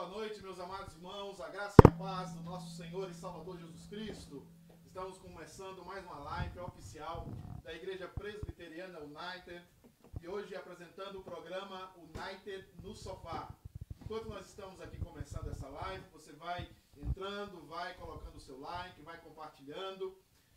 boa noite, meus amados irmãos. A graça e a paz do nosso Senhor e Salvador Jesus Cristo. Estamos começando mais uma live oficial da Igreja Presbiteriana United e hoje apresentando o programa United no Sofá. Enquanto nós estamos aqui começando essa live, você vai entrando, vai colocando o seu like, vai compartilhando.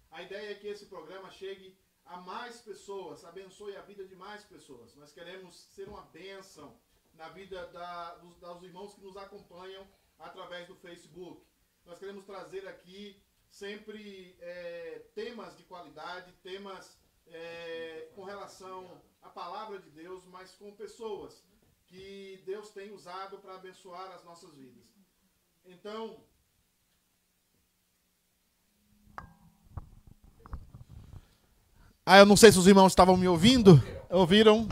A ideia é que esse programa chegue a mais pessoas, abençoe a vida de mais pessoas. Nós queremos ser uma bênção na vida da, dos, dos irmãos que nos acompanham através do Facebook. Nós queremos trazer aqui sempre é, temas de qualidade, temas é, com relação à palavra de Deus, mas com pessoas que Deus tem usado para abençoar as nossas vidas. Então, Ah, eu não sei se os irmãos estavam me ouvindo. Ouviram?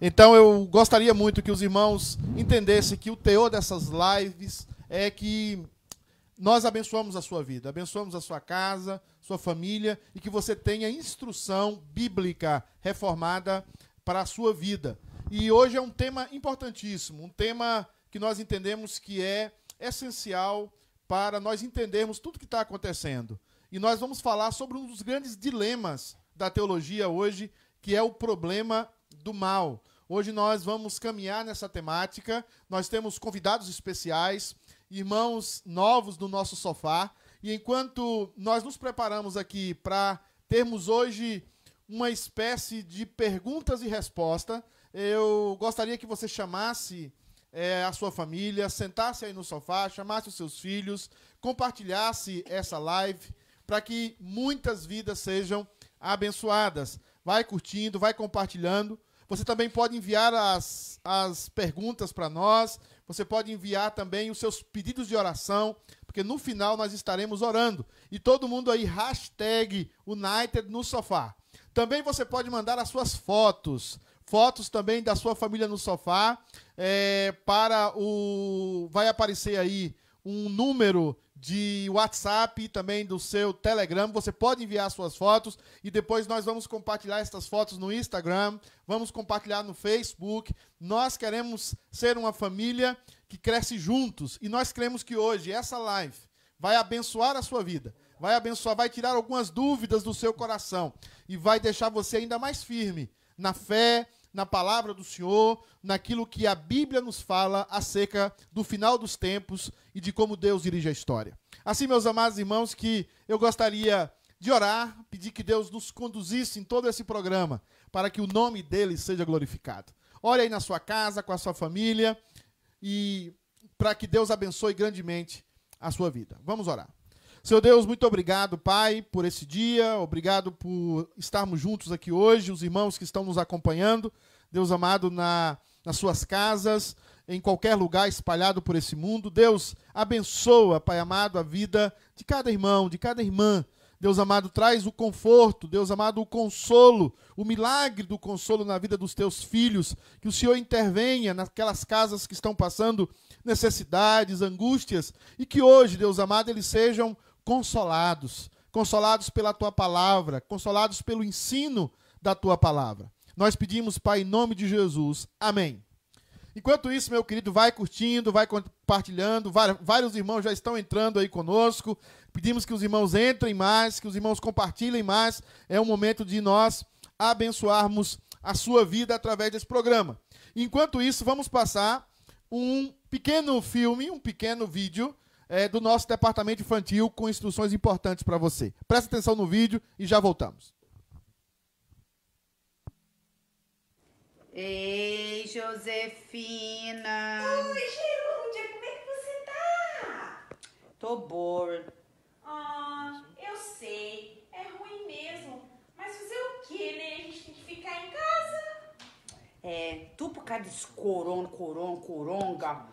Então eu gostaria muito que os irmãos entendessem que o teor dessas lives é que nós abençoamos a sua vida, abençoamos a sua casa, sua família e que você tenha instrução bíblica reformada para a sua vida. E hoje é um tema importantíssimo, um tema que nós entendemos que é essencial para nós entendermos tudo que está acontecendo. E nós vamos falar sobre um dos grandes dilemas da teologia hoje, que é o problema do mal. Hoje nós vamos caminhar nessa temática. Nós temos convidados especiais, irmãos novos do nosso sofá. E enquanto nós nos preparamos aqui para termos hoje uma espécie de perguntas e respostas, eu gostaria que você chamasse é, a sua família, sentasse aí no sofá, chamasse os seus filhos, compartilhasse essa live para que muitas vidas sejam abençoadas. Vai curtindo, vai compartilhando. Você também pode enviar as, as perguntas para nós. Você pode enviar também os seus pedidos de oração, porque no final nós estaremos orando. E todo mundo aí, hashtag United no sofá. Também você pode mandar as suas fotos. Fotos também da sua família no sofá. É, para o. Vai aparecer aí um número de WhatsApp e também do seu Telegram. Você pode enviar suas fotos e depois nós vamos compartilhar essas fotos no Instagram, vamos compartilhar no Facebook. Nós queremos ser uma família que cresce juntos e nós cremos que hoje essa live vai abençoar a sua vida, vai abençoar, vai tirar algumas dúvidas do seu coração e vai deixar você ainda mais firme na fé, na palavra do Senhor, naquilo que a Bíblia nos fala acerca do final dos tempos e de como Deus dirige a história. Assim, meus amados irmãos, que eu gostaria de orar, pedir que Deus nos conduzisse em todo esse programa, para que o nome dele seja glorificado. Ore aí na sua casa, com a sua família, e para que Deus abençoe grandemente a sua vida. Vamos orar. Senhor Deus, muito obrigado, Pai, por esse dia, obrigado por estarmos juntos aqui hoje, os irmãos que estão nos acompanhando, Deus amado, na, nas suas casas, em qualquer lugar espalhado por esse mundo. Deus, abençoa, Pai amado, a vida de cada irmão, de cada irmã. Deus amado, traz o conforto, Deus amado, o consolo, o milagre do consolo na vida dos teus filhos. Que o Senhor intervenha naquelas casas que estão passando necessidades, angústias, e que hoje, Deus amado, eles sejam consolados, consolados pela tua palavra, consolados pelo ensino da tua palavra. Nós pedimos, Pai, em nome de Jesus. Amém. Enquanto isso, meu querido, vai curtindo, vai compartilhando. Vários irmãos já estão entrando aí conosco. Pedimos que os irmãos entrem mais, que os irmãos compartilhem mais. É um momento de nós abençoarmos a sua vida através desse programa. Enquanto isso, vamos passar um pequeno filme, um pequeno vídeo é, do nosso departamento infantil com instruções importantes para você. Presta atenção no vídeo e já voltamos. Ei, Josefina. Oi, Gerúndia, como é que você tá? Tô bored. Ah, eu sei, é ruim mesmo. Mas fazer o quê, né? A gente tem que ficar em casa. É, tu por causa desse corona, corona, coronga.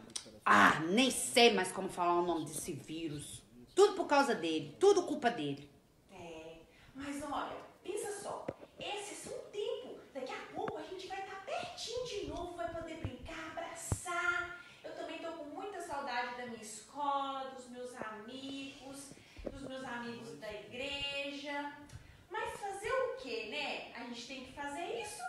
Ah, nem sei mais como falar o nome desse vírus. Tudo por causa dele, tudo culpa dele. É, mas olha, pensa só. Esse é só um tempo. Daqui a pouco a gente vai estar pertinho de novo, vai poder brincar, abraçar. Eu também tô com muita saudade da minha escola, dos meus amigos, dos meus amigos da igreja. Mas fazer o quê, né? A gente tem que fazer isso.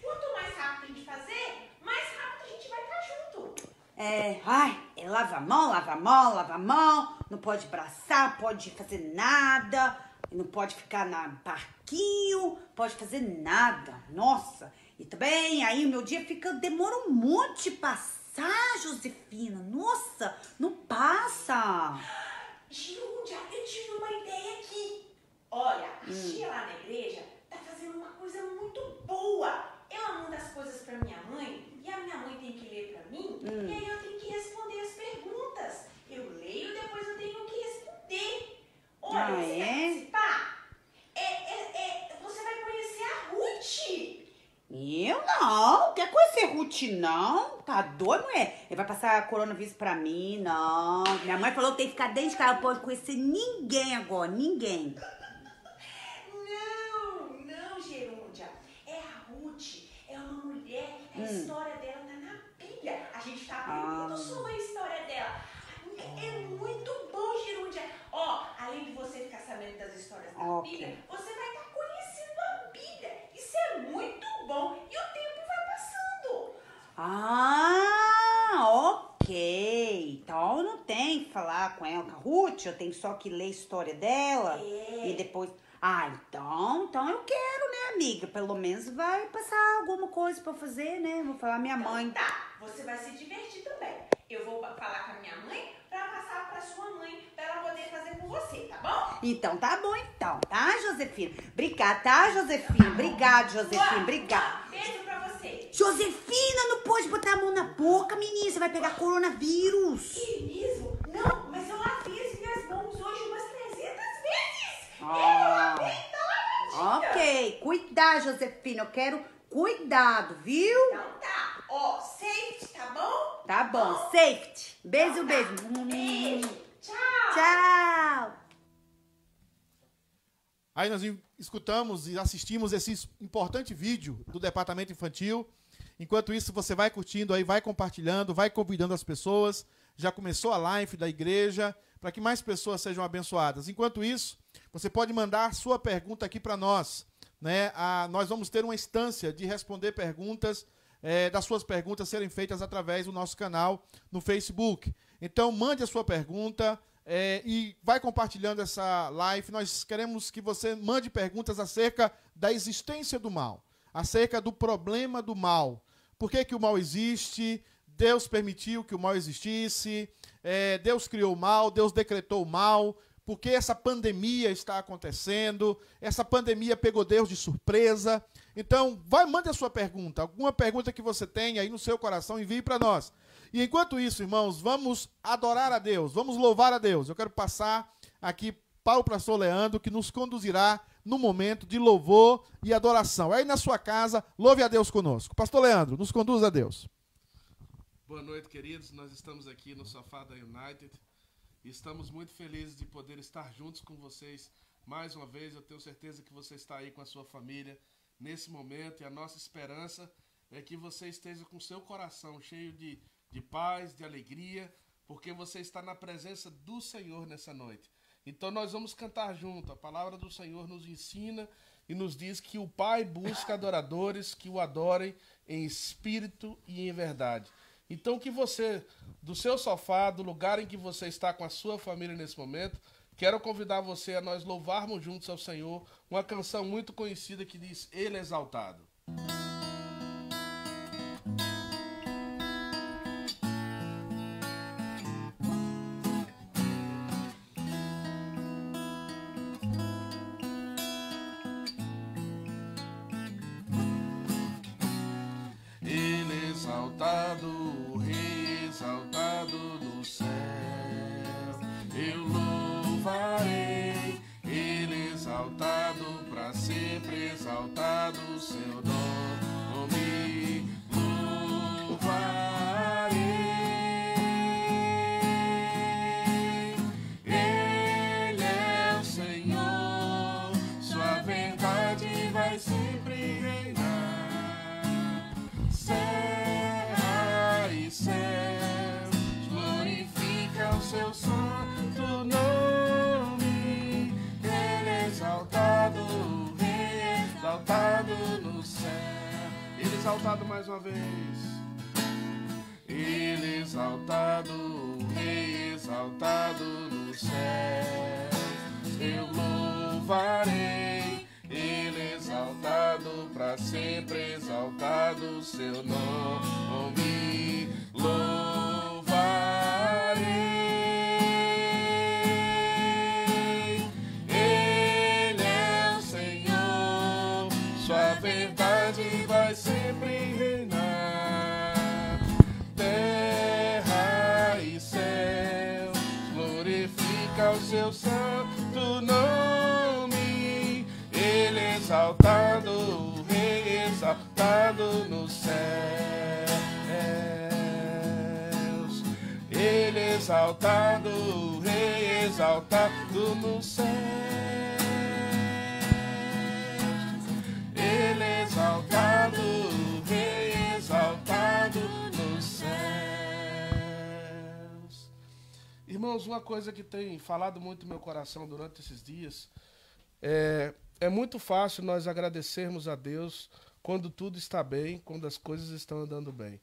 Quanto mais rápido a gente fazer, mais rápido a gente vai estar junto. É, ai, é lava a mão, lava a mão, lava a mão, não pode abraçar, pode fazer nada, não pode ficar na parquinho, pode fazer nada. Nossa, e também aí o meu dia fica, demora um monte passar, Josefina. Nossa, não passa. Júlia, eu tive uma ideia aqui. Olha, a tia lá na igreja tá fazendo uma coisa muito boa. Ela manda as coisas pra minha mãe e a minha mãe tem que ler pra mim Hum. e aí eu tenho que responder as perguntas. Eu leio depois eu tenho que responder. Olha, Ah, você é? participar? É, é, é, você vai conhecer a Ruth. Eu não, quer conhecer Ruth não? Tá doido, mulher? Ele vai passar coronavírus pra mim, não. Minha mãe falou que tem que ficar dentro de casa, não pode conhecer ninguém agora, ninguém. Não, não, Gerúndia. É a Ruth. É uma mulher. A história dela tá na Bíblia. A gente tá aprendendo Ah. sobre a história dela. É muito bom, Gerúndia. Ó, além de você ficar sabendo das histórias da Ok. Bíblia, você vai estar conhecendo a Bíblia. Isso é muito bom. E o tempo vai passando. Ah, ok. Então eu não tenho que falar com ela, com a Ruth, eu tenho só que ler a história dela. É. E depois. Ah, então, então eu quero, né, amiga? Pelo menos vai passar alguma coisa pra fazer, né? Vou falar minha mãe. Então tá, você vai se divertir também. Eu vou falar com a minha mãe pra passar pra sua mãe, pra ela poder fazer com você, tá bom? Então tá bom, então, tá, Josefina? Obrigada, tá, Josefina? Obrigada, Josefina, obrigada. Beijo pra você. Josefina, não pode botar a mão na boca, menina. Você vai pegar coronavírus. Que mesmo? Não, mas eu lavei as minhas mãos hoje umas 300 vezes. Ah. Lavadinha. Ok, cuidado, Josefina. Eu quero cuidado, viu? Então tá. Ó, safety, tá bom? Tá bom, safety. Beijo, beijo. Beijo. Tchau. Tchau. Aí nós escutamos e assistimos esse importante vídeo do departamento infantil. Enquanto isso, você vai curtindo aí, vai compartilhando, vai convidando as pessoas. Já começou a live da igreja para que mais pessoas sejam abençoadas. Enquanto isso, você pode mandar sua pergunta aqui para nós. Né? Ah, nós vamos ter uma instância de responder perguntas, eh, das suas perguntas serem feitas através do nosso canal no Facebook. Então, mande a sua pergunta eh, e vai compartilhando essa live. Nós queremos que você mande perguntas acerca da existência do mal, acerca do problema do mal. Por que, que o mal existe? Deus permitiu que o mal existisse, eh, Deus criou o mal, Deus decretou o mal, por que essa pandemia está acontecendo, essa pandemia pegou Deus de surpresa. Então, vai, mande a sua pergunta, alguma pergunta que você tenha aí no seu coração, envie para nós. E enquanto isso, irmãos, vamos adorar a Deus, vamos louvar a Deus. Eu quero passar aqui para o pastor Leandro, que nos conduzirá no momento de louvor e adoração. Aí na sua casa, louve a Deus conosco. Pastor Leandro, nos conduz a Deus. Boa noite, queridos. Nós estamos aqui no Sofá da United e estamos muito felizes de poder estar juntos com vocês mais uma vez. Eu tenho certeza que você está aí com a sua família nesse momento e a nossa esperança é que você esteja com seu coração cheio de, de paz, de alegria, porque você está na presença do Senhor nessa noite. Então nós vamos cantar junto. A palavra do Senhor nos ensina e nos diz que o Pai busca adoradores que o adorem em espírito e em verdade. Então que você, do seu sofá, do lugar em que você está com a sua família nesse momento, quero convidar você a nós louvarmos juntos ao Senhor uma canção muito conhecida que diz Ele é exaltado. Coisa que tem falado muito no meu coração durante esses dias é, é muito fácil nós agradecermos a Deus quando tudo está bem, quando as coisas estão andando bem.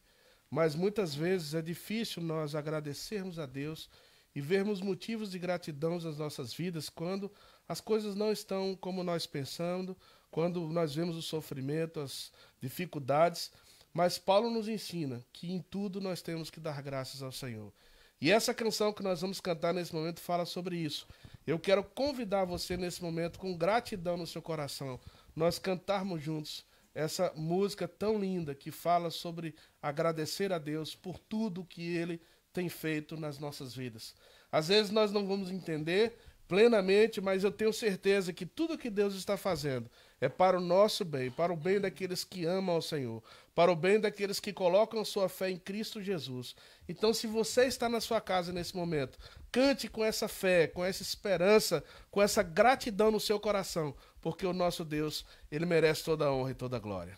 Mas muitas vezes é difícil nós agradecermos a Deus e vermos motivos de gratidão nas nossas vidas quando as coisas não estão como nós pensando, quando nós vemos o sofrimento, as dificuldades. Mas Paulo nos ensina que em tudo nós temos que dar graças ao Senhor. E essa canção que nós vamos cantar nesse momento fala sobre isso. Eu quero convidar você nesse momento, com gratidão no seu coração, nós cantarmos juntos essa música tão linda que fala sobre agradecer a Deus por tudo que Ele tem feito nas nossas vidas. Às vezes nós não vamos entender plenamente, mas eu tenho certeza que tudo que Deus está fazendo é para o nosso bem, para o bem daqueles que amam ao Senhor, para o bem daqueles que colocam sua fé em Cristo Jesus. Então, se você está na sua casa nesse momento, cante com essa fé, com essa esperança, com essa gratidão no seu coração, porque o nosso Deus, ele merece toda a honra e toda a glória.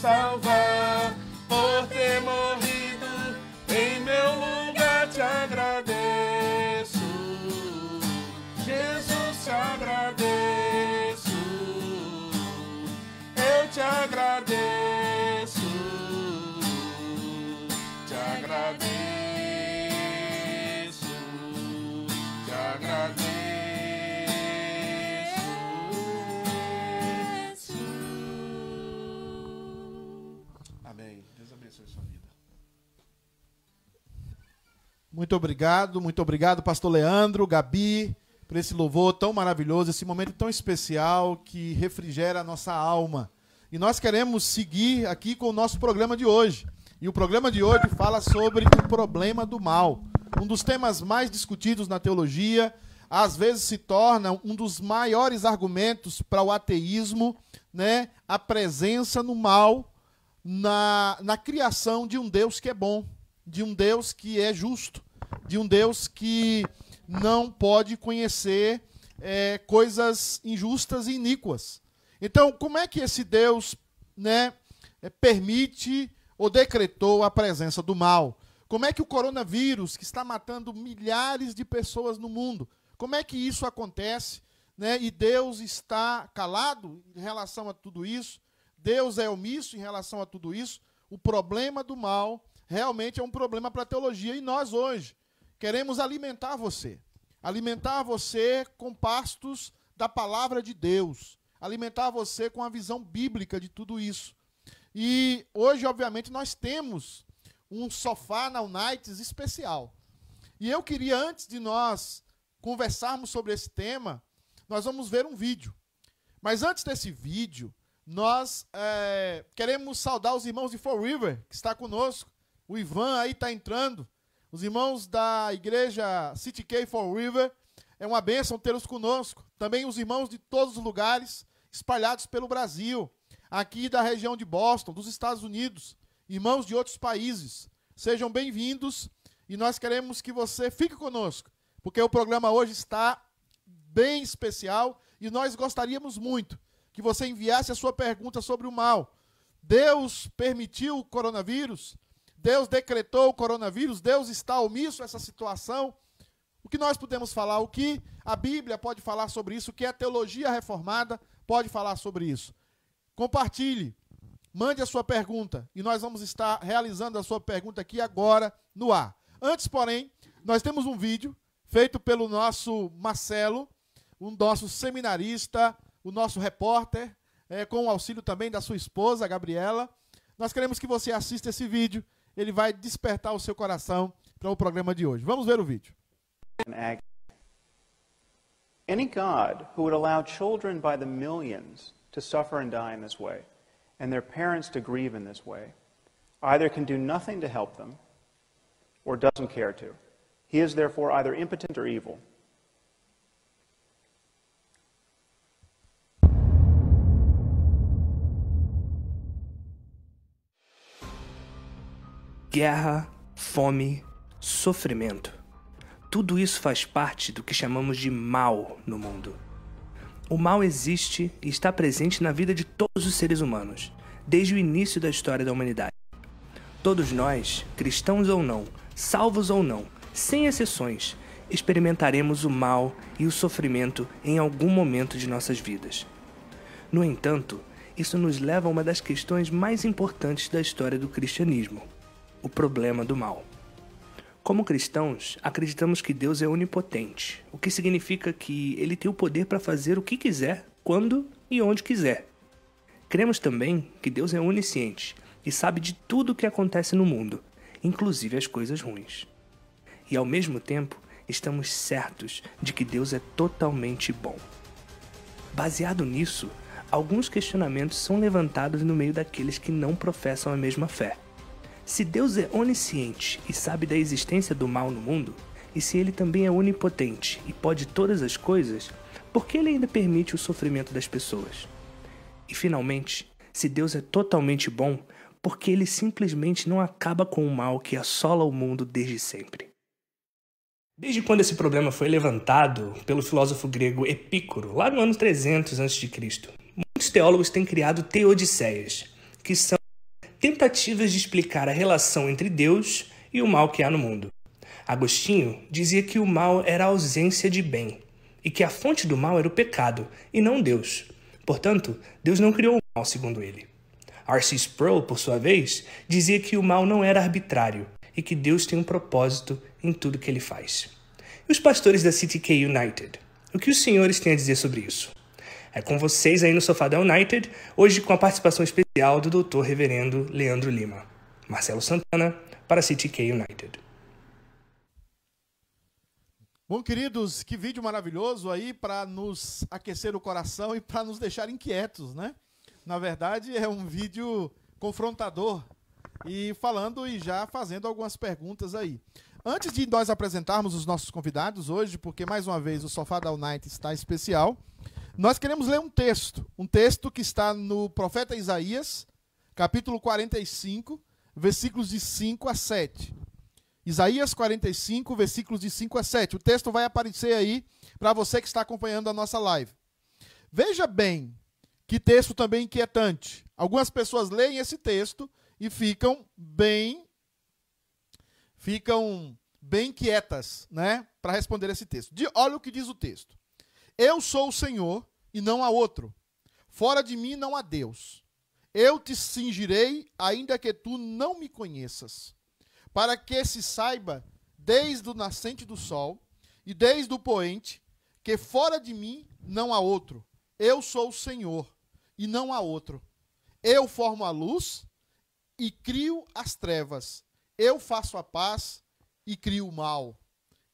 salvar, por ter morrido em meu lugar. Te agradeço, Jesus, te agradeço. Eu te agradeço, Deus abençoe sua vida. Muito obrigado, muito obrigado, pastor Leandro, Gabi, por esse louvor tão maravilhoso, esse momento tão especial que refrigera a nossa alma. E nós queremos seguir aqui com o nosso programa de hoje. E o programa de hoje fala sobre o problema do mal. Um dos temas mais discutidos na teologia, às vezes se torna um dos maiores argumentos para o ateísmo, né? A presença no mal na, na criação de um Deus que é bom, de um Deus que é justo, de um Deus que não pode conhecer é, coisas injustas e iníquas. Então, como é que esse Deus né, é, permite ou decretou a presença do mal? Como é que o coronavírus, que está matando milhares de pessoas no mundo, como é que isso acontece? Né? E Deus está calado em relação a tudo isso? Deus é omisso em relação a tudo isso? O problema do mal realmente é um problema para a teologia. E nós hoje queremos alimentar você. Alimentar você com pastos da palavra de Deus. Alimentar você com a visão bíblica de tudo isso. E hoje, obviamente, nós temos um sofá na Unites especial. E eu queria, antes de nós conversarmos sobre esse tema, nós vamos ver um vídeo. Mas antes desse vídeo, nós é, queremos saudar os irmãos de Fall River, que está conosco. O Ivan aí está entrando. Os irmãos da igreja City K for River. É uma bênção tê-los conosco. Também os irmãos de todos os lugares espalhados pelo Brasil. Aqui da região de Boston, dos Estados Unidos. Irmãos de outros países. Sejam bem-vindos. E nós queremos que você fique conosco. Porque o programa hoje está bem especial. E nós gostaríamos muito que você enviasse a sua pergunta sobre o mal. Deus permitiu o coronavírus? Deus decretou o coronavírus, Deus está omisso a essa situação. O que nós podemos falar? O que a Bíblia pode falar sobre isso? O que a teologia reformada pode falar sobre isso? Compartilhe, mande a sua pergunta e nós vamos estar realizando a sua pergunta aqui agora no ar. Antes, porém, nós temos um vídeo feito pelo nosso Marcelo, um nosso seminarista, o nosso repórter, é, com o auxílio também da sua esposa, Gabriela. Nós queremos que você assista esse vídeo ele vai despertar o seu coração para o programa de hoje. Vamos ver o vídeo. Any God who would allow children by the millions to suffer and die in this way, and their parents to grieve in this way, either can do nothing to help them or doesn't care to. He is therefore either impotent or evil. Guerra, fome, sofrimento. Tudo isso faz parte do que chamamos de mal no mundo. O mal existe e está presente na vida de todos os seres humanos, desde o início da história da humanidade. Todos nós, cristãos ou não, salvos ou não, sem exceções, experimentaremos o mal e o sofrimento em algum momento de nossas vidas. No entanto, isso nos leva a uma das questões mais importantes da história do cristianismo o problema do mal. Como cristãos, acreditamos que Deus é onipotente, o que significa que ele tem o poder para fazer o que quiser, quando e onde quiser. Cremos também que Deus é onisciente e sabe de tudo o que acontece no mundo, inclusive as coisas ruins. E ao mesmo tempo, estamos certos de que Deus é totalmente bom. Baseado nisso, alguns questionamentos são levantados no meio daqueles que não professam a mesma fé. Se Deus é onisciente e sabe da existência do mal no mundo, e se ele também é onipotente e pode todas as coisas, por que ele ainda permite o sofrimento das pessoas? E finalmente, se Deus é totalmente bom, por que ele simplesmente não acaba com o mal que assola o mundo desde sempre? Desde quando esse problema foi levantado pelo filósofo grego Epícoro, lá no ano 300 a.C., muitos teólogos têm criado teodiceias, que são tentativas de explicar a relação entre Deus e o mal que há no mundo. Agostinho dizia que o mal era a ausência de bem e que a fonte do mal era o pecado e não Deus. Portanto, Deus não criou o mal, segundo ele. R.C. Sproul, por sua vez, dizia que o mal não era arbitrário e que Deus tem um propósito em tudo que ele faz. E os pastores da CTK United? O que os senhores têm a dizer sobre isso? É com vocês aí no Sofá da United, hoje com a participação especial do Dr. Reverendo Leandro Lima. Marcelo Santana, para CTK United. Bom, queridos, que vídeo maravilhoso aí para nos aquecer o coração e para nos deixar inquietos, né? Na verdade, é um vídeo confrontador e falando e já fazendo algumas perguntas aí. Antes de nós apresentarmos os nossos convidados hoje, porque mais uma vez o Sofá da Night está especial, nós queremos ler um texto, um texto que está no profeta Isaías, capítulo 45, versículos de 5 a 7. Isaías 45, versículos de 5 a 7. O texto vai aparecer aí para você que está acompanhando a nossa live. Veja bem que texto também inquietante. Algumas pessoas leem esse texto e ficam bem ficam bem quietas, né, para responder esse texto. De, olha o que diz o texto. Eu sou o Senhor e não há outro. Fora de mim não há Deus. Eu te cingirei, ainda que tu não me conheças para que se saiba, desde o nascente do sol e desde o poente, que fora de mim não há outro. Eu sou o Senhor e não há outro. Eu formo a luz e crio as trevas. Eu faço a paz e crio o mal.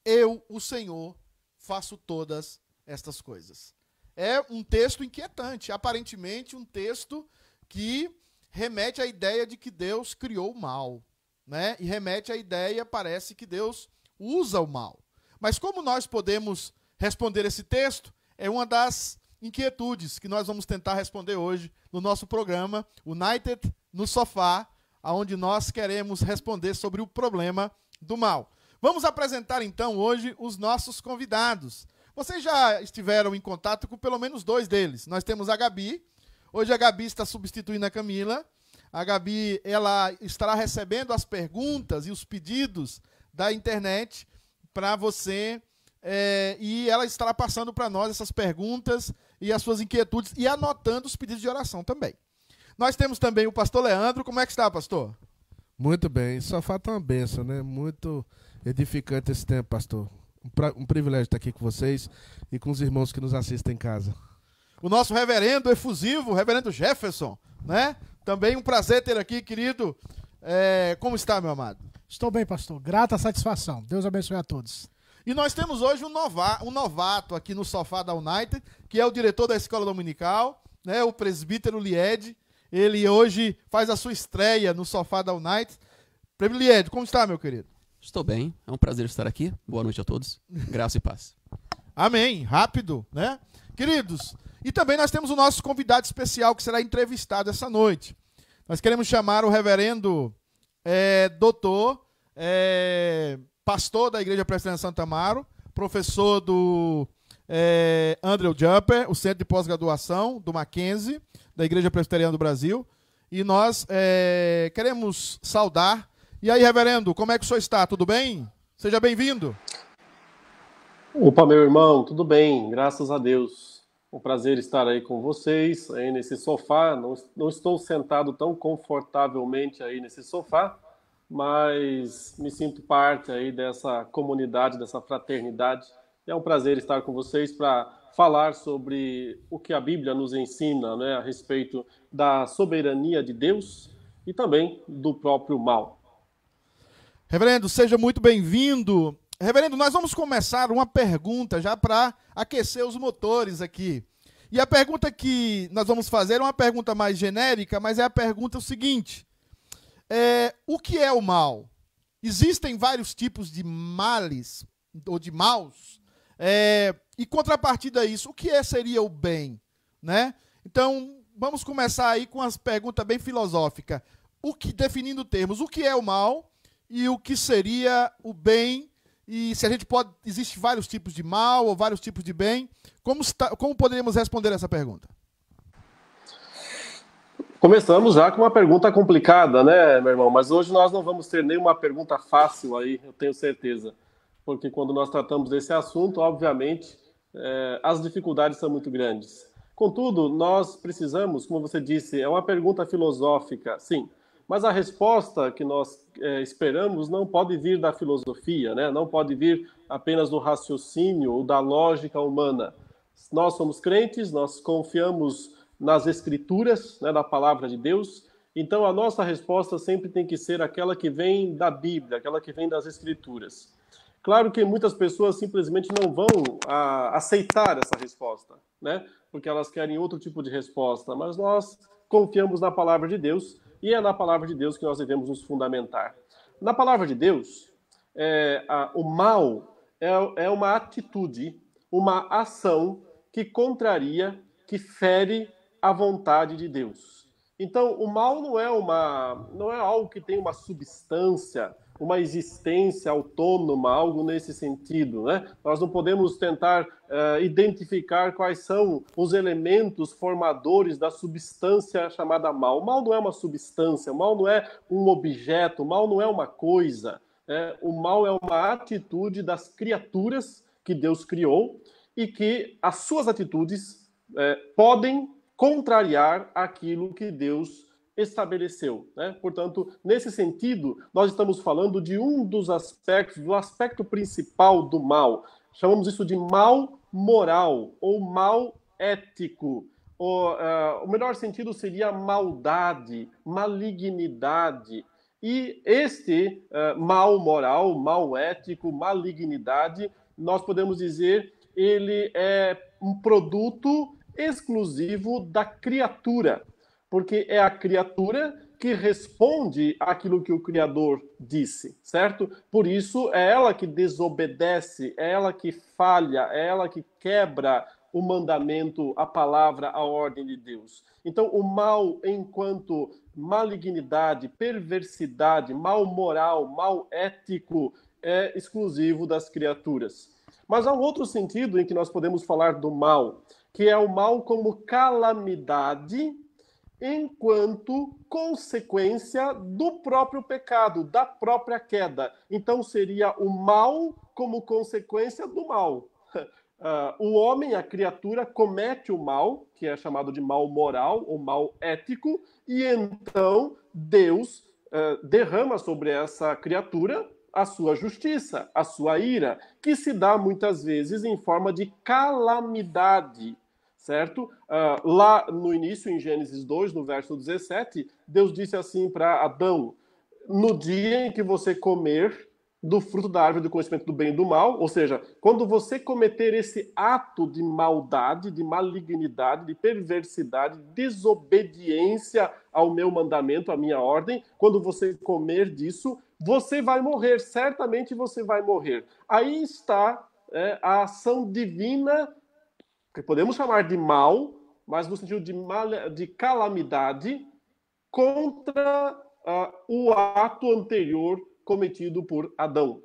Eu, o Senhor, faço todas estas coisas. É um texto inquietante, aparentemente um texto que remete à ideia de que Deus criou o mal né? E remete à ideia, parece que Deus usa o mal. Mas como nós podemos responder esse texto? É uma das inquietudes que nós vamos tentar responder hoje no nosso programa United no Sofá, onde nós queremos responder sobre o problema do mal. Vamos apresentar então hoje os nossos convidados. Vocês já estiveram em contato com pelo menos dois deles. Nós temos a Gabi. Hoje a Gabi está substituindo a Camila. A Gabi ela estará recebendo as perguntas e os pedidos da internet para você é, e ela estará passando para nós essas perguntas e as suas inquietudes e anotando os pedidos de oração também. Nós temos também o pastor Leandro. Como é que está, pastor? Muito bem. Só falta uma benção, né? Muito edificante esse tempo, pastor. Um, pra, um privilégio estar aqui com vocês e com os irmãos que nos assistem em casa. O nosso reverendo efusivo, o reverendo Jefferson, né? Também um prazer ter aqui, querido. É, como está, meu amado? Estou bem, pastor. Grata satisfação. Deus abençoe a todos. E nós temos hoje um, nova, um novato aqui no sofá da United, que é o diretor da escola dominical, né, o presbítero Lied. Ele hoje faz a sua estreia no sofá da United. Lied, como está, meu querido? Estou bem, é um prazer estar aqui. Boa noite a todos. Graça e paz. Amém. Rápido, né? Queridos, e também nós temos o nosso convidado especial que será entrevistado essa noite. Nós queremos chamar o reverendo é, doutor, é, pastor da Igreja Presbiteriana Santa Amaro, professor do é, Andrew Jumper, o Centro de Pós-Graduação do Mackenzie, da Igreja Presbiteriana do Brasil. E nós é, queremos saudar. E aí, reverendo, como é que o senhor está? Tudo bem? Seja bem-vindo. Opa, meu irmão, tudo bem, graças a Deus. Um prazer estar aí com vocês, aí nesse sofá. Não, não estou sentado tão confortavelmente aí nesse sofá, mas me sinto parte aí dessa comunidade, dessa fraternidade. É um prazer estar com vocês para falar sobre o que a Bíblia nos ensina né, a respeito da soberania de Deus e também do próprio mal. Reverendo, seja muito bem-vindo Reverendo, nós vamos começar uma pergunta já para aquecer os motores aqui. E a pergunta que nós vamos fazer é uma pergunta mais genérica, mas é a pergunta seguinte: é, o que é o mal? Existem vários tipos de males ou de maus. É, e contrapartida a isso, o que é, seria o bem? Né? Então, vamos começar aí com as perguntas bem filosóficas. O que definindo termos, o que é o mal e o que seria o bem e se a gente pode. Existem vários tipos de mal ou vários tipos de bem. Como, está, como poderíamos responder essa pergunta? Começamos já com uma pergunta complicada, né, meu irmão? Mas hoje nós não vamos ter nenhuma pergunta fácil aí, eu tenho certeza. Porque quando nós tratamos desse assunto, obviamente, é, as dificuldades são muito grandes. Contudo, nós precisamos, como você disse, é uma pergunta filosófica, sim, mas a resposta que nós é, esperamos não pode vir da filosofia, né? não pode vir apenas do raciocínio ou da lógica humana. Nós somos crentes, nós confiamos nas escrituras, né, da palavra de Deus, então a nossa resposta sempre tem que ser aquela que vem da Bíblia, aquela que vem das escrituras. Claro que muitas pessoas simplesmente não vão a, aceitar essa resposta, né? Porque elas querem outro tipo de resposta, mas nós confiamos na palavra de Deus e é na palavra de Deus que nós devemos nos fundamentar. Na palavra de Deus, é, a, o mal é, é uma atitude, uma ação que contraria, que fere a vontade de Deus. Então, o mal não é uma, não é algo que tem uma substância, uma existência autônoma, algo nesse sentido. Né? Nós não podemos tentar uh, identificar quais são os elementos formadores da substância chamada mal. O mal não é uma substância, o mal não é um objeto, o mal não é uma coisa. Né? O mal é uma atitude das criaturas que Deus criou e que as suas atitudes é, podem contrariar aquilo que Deus estabeleceu. Né? Portanto, nesse sentido, nós estamos falando de um dos aspectos, do aspecto principal do mal. Chamamos isso de mal moral ou mal ético. O, uh, o melhor sentido seria maldade, malignidade. E este uh, mal moral, mal ético, malignidade, nós podemos dizer, ele é um produto exclusivo da criatura porque é a criatura que responde àquilo que o Criador disse, certo? Por isso é ela que desobedece, é ela que falha, é ela que quebra o mandamento, a palavra, a ordem de Deus. Então, o mal, enquanto malignidade, perversidade, mal moral, mal ético, é exclusivo das criaturas. Mas há um outro sentido em que nós podemos falar do mal, que é o mal como calamidade enquanto consequência do próprio pecado, da própria queda. Então seria o mal como consequência do mal. Uh, o homem, a criatura, comete o mal, que é chamado de mal moral ou mal ético, e então Deus uh, derrama sobre essa criatura a sua justiça, a sua ira, que se dá muitas vezes em forma de calamidade certo? Uh, lá no início, em Gênesis 2, no verso 17, Deus disse assim para Adão: No dia em que você comer do fruto da árvore do conhecimento do bem e do mal, ou seja, quando você cometer esse ato de maldade, de malignidade, de perversidade, desobediência ao meu mandamento, à minha ordem, quando você comer disso, você vai morrer, certamente você vai morrer. Aí está é, a ação divina podemos chamar de mal, mas no sentido de, mal, de calamidade, contra uh, o ato anterior cometido por Adão.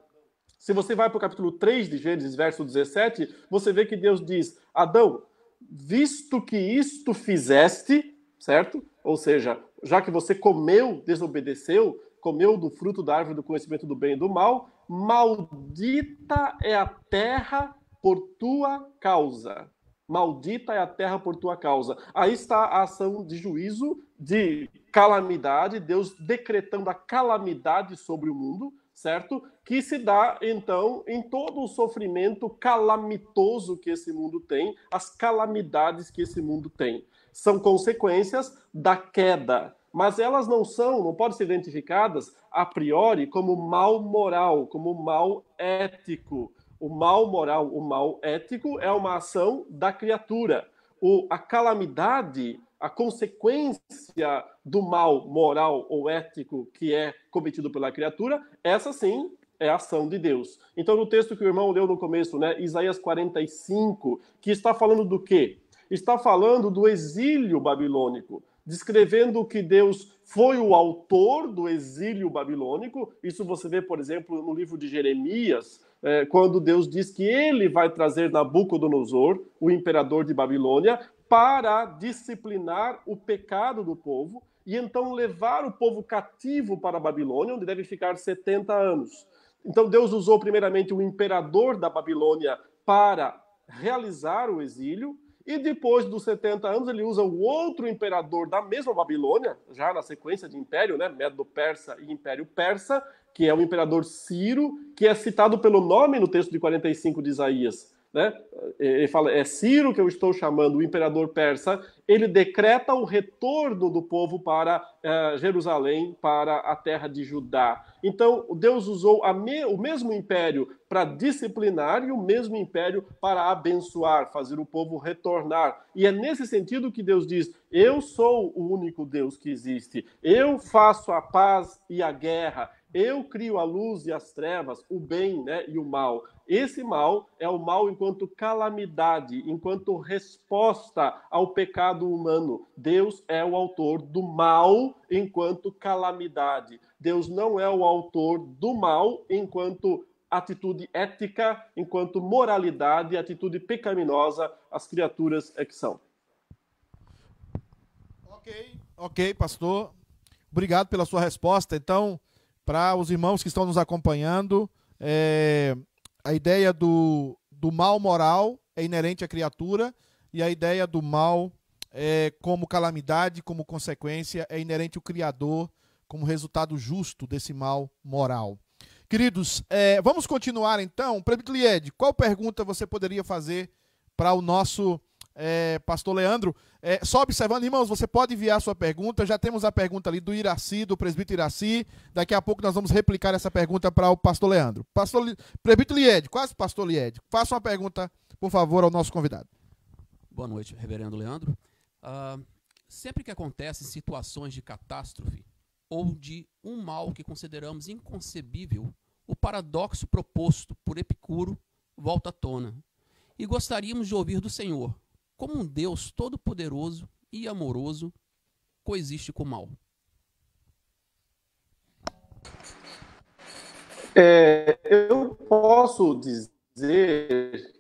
Se você vai para o capítulo 3 de Gênesis, verso 17, você vê que Deus diz: Adão, visto que isto fizeste, certo? Ou seja, já que você comeu, desobedeceu, comeu do fruto da árvore do conhecimento do bem e do mal, maldita é a terra por tua causa. Maldita é a terra por tua causa. Aí está a ação de juízo, de calamidade, Deus decretando a calamidade sobre o mundo, certo? Que se dá, então, em todo o sofrimento calamitoso que esse mundo tem, as calamidades que esse mundo tem. São consequências da queda, mas elas não são, não podem ser identificadas a priori como mal moral, como mal ético o mal moral, o mal ético é uma ação da criatura. O, a calamidade, a consequência do mal moral ou ético que é cometido pela criatura, essa sim é a ação de Deus. Então, no texto que o irmão leu no começo, né, Isaías 45, que está falando do quê? Está falando do exílio babilônico, descrevendo que Deus foi o autor do exílio babilônico. Isso você vê, por exemplo, no livro de Jeremias, é, quando Deus diz que ele vai trazer Nabucodonosor, o imperador de Babilônia, para disciplinar o pecado do povo e então levar o povo cativo para a Babilônia, onde deve ficar 70 anos. Então Deus usou primeiramente o imperador da Babilônia para realizar o exílio, e depois dos 70 anos ele usa o outro imperador da mesma Babilônia, já na sequência de império, né, Medo-Persa e Império Persa, que é o imperador Ciro, que é citado pelo nome no texto de 45 de Isaías. Né? Ele fala, é Ciro que eu estou chamando, o imperador persa, ele decreta o retorno do povo para uh, Jerusalém, para a terra de Judá. Então, Deus usou me, o mesmo império para disciplinar e o mesmo império para abençoar, fazer o povo retornar. E é nesse sentido que Deus diz: Eu sou o único Deus que existe. Eu faço a paz e a guerra. Eu crio a luz e as trevas, o bem né, e o mal. Esse mal é o mal enquanto calamidade, enquanto resposta ao pecado humano. Deus é o autor do mal enquanto calamidade. Deus não é o autor do mal enquanto atitude ética, enquanto moralidade, atitude pecaminosa, as criaturas é que são. Ok, ok, pastor. Obrigado pela sua resposta. Então, para os irmãos que estão nos acompanhando, é, a ideia do, do mal moral é inerente à criatura e a ideia do mal é, como calamidade, como consequência, é inerente ao Criador como resultado justo desse mal moral. Queridos, é, vamos continuar então. Prefeito Lied, qual pergunta você poderia fazer para o nosso é, pastor Leandro. É, só observando, irmãos, você pode enviar sua pergunta. Já temos a pergunta ali do Iraci, do presbítero Iraci. Daqui a pouco nós vamos replicar essa pergunta para o pastor Leandro. Pastor, presbítero Lied, quase pastor Lied. Faça uma pergunta, por favor, ao nosso convidado. Boa noite, reverendo Leandro. Uh, sempre que acontecem situações de catástrofe ou de um mal que consideramos inconcebível, o paradoxo proposto por Epicuro volta à tona. E gostaríamos de ouvir do Senhor como um Deus todo-poderoso e amoroso coexiste com o mal? É, eu posso dizer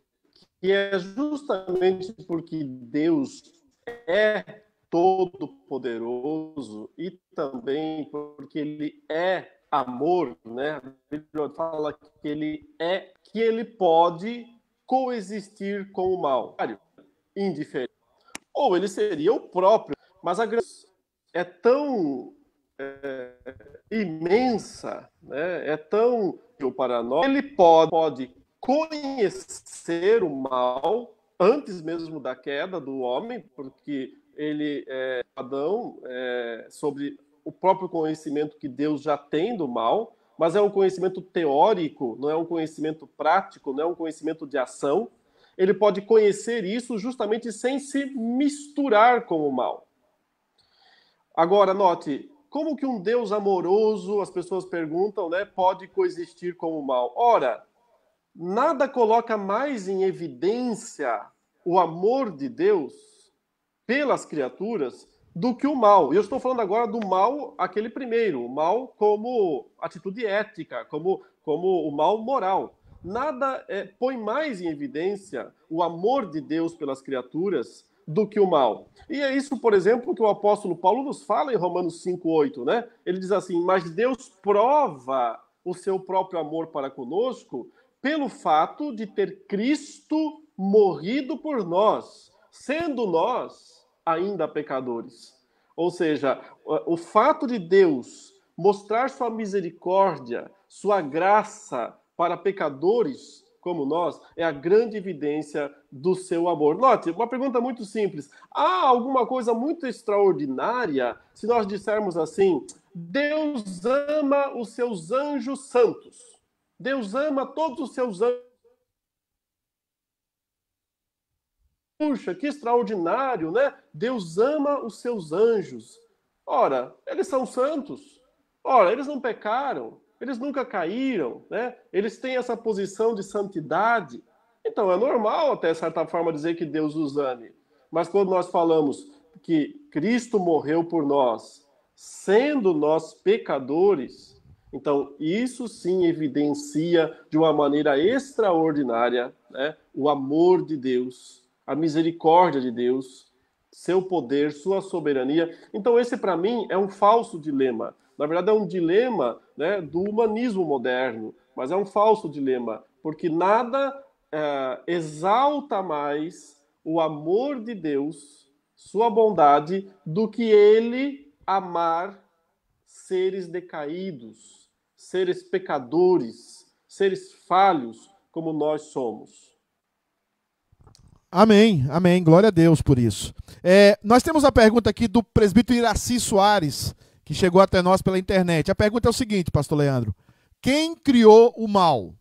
que é justamente porque Deus é todo-poderoso e também porque Ele é amor, né? A Bíblia fala que Ele é, que Ele pode coexistir com o mal indiferente. Ou ele seria o próprio. Mas a graça é tão é, imensa, né? é tão para nós, ele pode, pode conhecer o mal antes mesmo da queda do homem, porque ele é Adão é, sobre o próprio conhecimento que Deus já tem do mal, mas é um conhecimento teórico, não é um conhecimento prático, não é um conhecimento de ação ele pode conhecer isso justamente sem se misturar com o mal. Agora, note, como que um Deus amoroso, as pessoas perguntam, né, pode coexistir com o mal? Ora, nada coloca mais em evidência o amor de Deus pelas criaturas do que o mal. Eu estou falando agora do mal, aquele primeiro, o mal como atitude ética, como, como o mal moral nada é, põe mais em evidência o amor de Deus pelas criaturas do que o mal. E é isso, por exemplo, que o apóstolo Paulo nos fala em Romanos 5:8, né? Ele diz assim: "Mas Deus prova o seu próprio amor para conosco pelo fato de ter Cristo morrido por nós, sendo nós ainda pecadores." Ou seja, o fato de Deus mostrar sua misericórdia, sua graça para pecadores como nós é a grande evidência do seu amor. Note, uma pergunta muito simples. Há alguma coisa muito extraordinária se nós dissermos assim: Deus ama os seus anjos santos. Deus ama todos os seus anjos. Puxa, que extraordinário, né? Deus ama os seus anjos. Ora, eles são santos. Ora, eles não pecaram eles nunca caíram, né? Eles têm essa posição de santidade. Então é normal, até certa forma, dizer que Deus os ame. Mas quando nós falamos que Cristo morreu por nós, sendo nós pecadores, então isso sim evidencia de uma maneira extraordinária né, o amor de Deus, a misericórdia de Deus, seu poder, sua soberania. Então esse para mim é um falso dilema. Na verdade, é um dilema né, do humanismo moderno, mas é um falso dilema, porque nada é, exalta mais o amor de Deus, sua bondade, do que ele amar seres decaídos, seres pecadores, seres falhos como nós somos. Amém, amém. Glória a Deus por isso. É, nós temos a pergunta aqui do presbítero Iraci Soares, que chegou até nós pela internet. A pergunta é o seguinte, pastor Leandro: Quem criou o mal?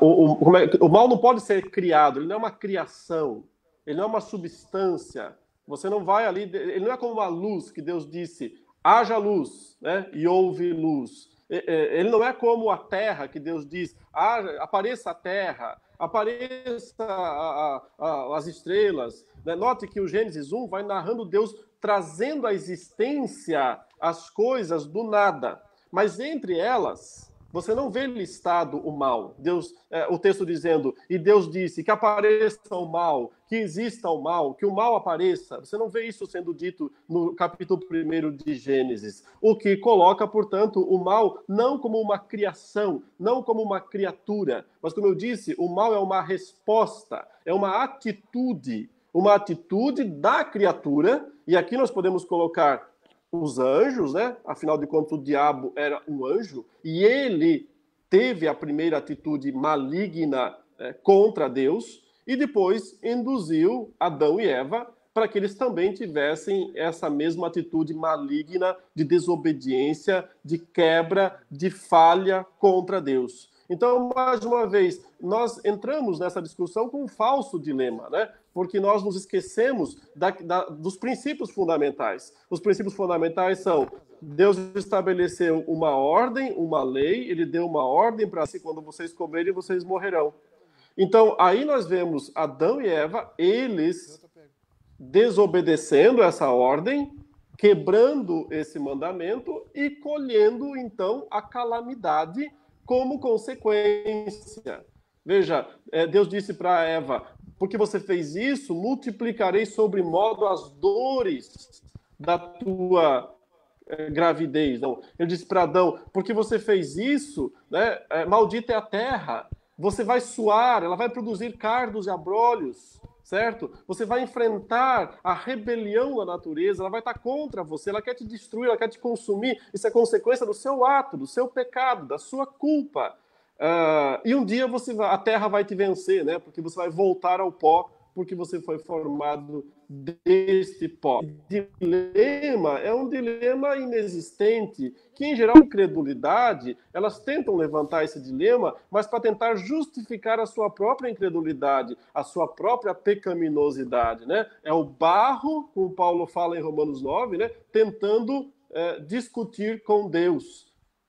O, o, é, o mal não pode ser criado, ele não é uma criação, ele não é uma substância. Você não vai ali, ele não é como uma luz que Deus disse, haja luz, né? E houve luz. Ele não é como a terra que Deus diz, apareça a terra, apareça a, a, a, as estrelas. Né? Note que o Gênesis 1 vai narrando Deus trazendo à existência as coisas do nada. Mas entre elas, você não vê listado o mal. Deus, é, o texto dizendo, e Deus disse que apareça o mal, que exista o mal, que o mal apareça. Você não vê isso sendo dito no capítulo 1 de Gênesis. O que coloca, portanto, o mal não como uma criação, não como uma criatura, mas como eu disse, o mal é uma resposta, é uma atitude, uma atitude da criatura, e aqui nós podemos colocar os anjos, né? Afinal de contas, o diabo era um anjo e ele teve a primeira atitude maligna é, contra Deus e depois induziu Adão e Eva para que eles também tivessem essa mesma atitude maligna de desobediência, de quebra, de falha contra Deus. Então, mais uma vez, nós entramos nessa discussão com um falso dilema, né? Porque nós nos esquecemos da, da, dos princípios fundamentais. Os princípios fundamentais são: Deus estabeleceu uma ordem, uma lei, ele deu uma ordem para si: quando vocês comerem, vocês morrerão. Então, aí nós vemos Adão e Eva, eles desobedecendo essa ordem, quebrando esse mandamento e colhendo, então, a calamidade como consequência. Veja, é, Deus disse para Eva: porque você fez isso, multiplicarei sobre modo as dores da tua eh, gravidez. Ele disse para Adão, porque você fez isso, né, é, maldita é a terra, você vai suar, ela vai produzir cardos e abrolhos, certo? Você vai enfrentar a rebelião da natureza, ela vai estar contra você, ela quer te destruir, ela quer te consumir. Isso é consequência do seu ato, do seu pecado, da sua culpa. Uh, e um dia você a terra vai te vencer, né? Porque você vai voltar ao pó, porque você foi formado deste pó. O dilema é um dilema inexistente, que em geral a incredulidade, elas tentam levantar esse dilema, mas para tentar justificar a sua própria incredulidade, a sua própria pecaminosidade, né? É o barro, como Paulo fala em Romanos 9, né? Tentando é, discutir com Deus.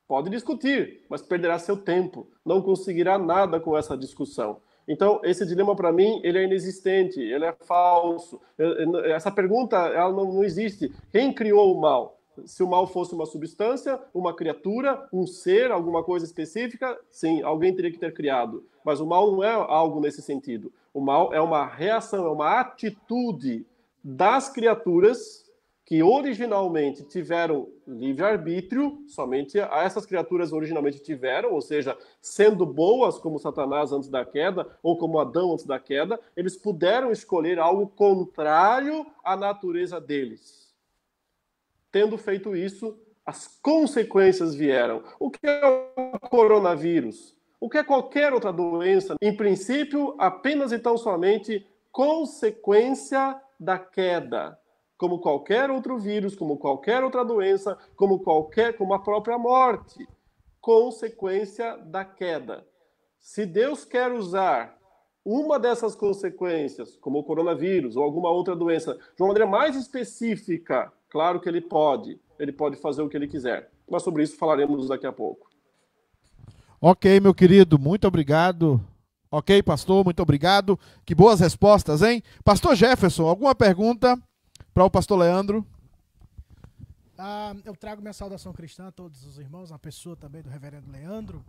Pode discutir, mas perderá seu tempo, não conseguirá nada com essa discussão. Então, esse dilema para mim, ele é inexistente, ele é falso. Essa pergunta, ela não, não existe. Quem criou o mal? Se o mal fosse uma substância, uma criatura, um ser, alguma coisa específica, sim, alguém teria que ter criado. Mas o mal não é algo nesse sentido. O mal é uma reação, é uma atitude das criaturas que originalmente tiveram livre-arbítrio, somente essas criaturas originalmente tiveram, ou seja, sendo boas como Satanás antes da queda, ou como Adão antes da queda, eles puderam escolher algo contrário à natureza deles. Tendo feito isso, as consequências vieram. O que é o coronavírus? O que é qualquer outra doença? Em princípio, apenas e tão somente consequência da queda como qualquer outro vírus, como qualquer outra doença, como qualquer, como a própria morte, consequência da queda. Se Deus quer usar uma dessas consequências, como o coronavírus ou alguma outra doença, de uma maneira mais específica, claro que ele pode, ele pode fazer o que ele quiser. Mas sobre isso falaremos daqui a pouco. Ok, meu querido, muito obrigado. Ok, pastor, muito obrigado. Que boas respostas, hein? Pastor Jefferson, alguma pergunta? Para o pastor Leandro. Ah, eu trago minha saudação cristã a todos os irmãos, a pessoa também do reverendo Leandro.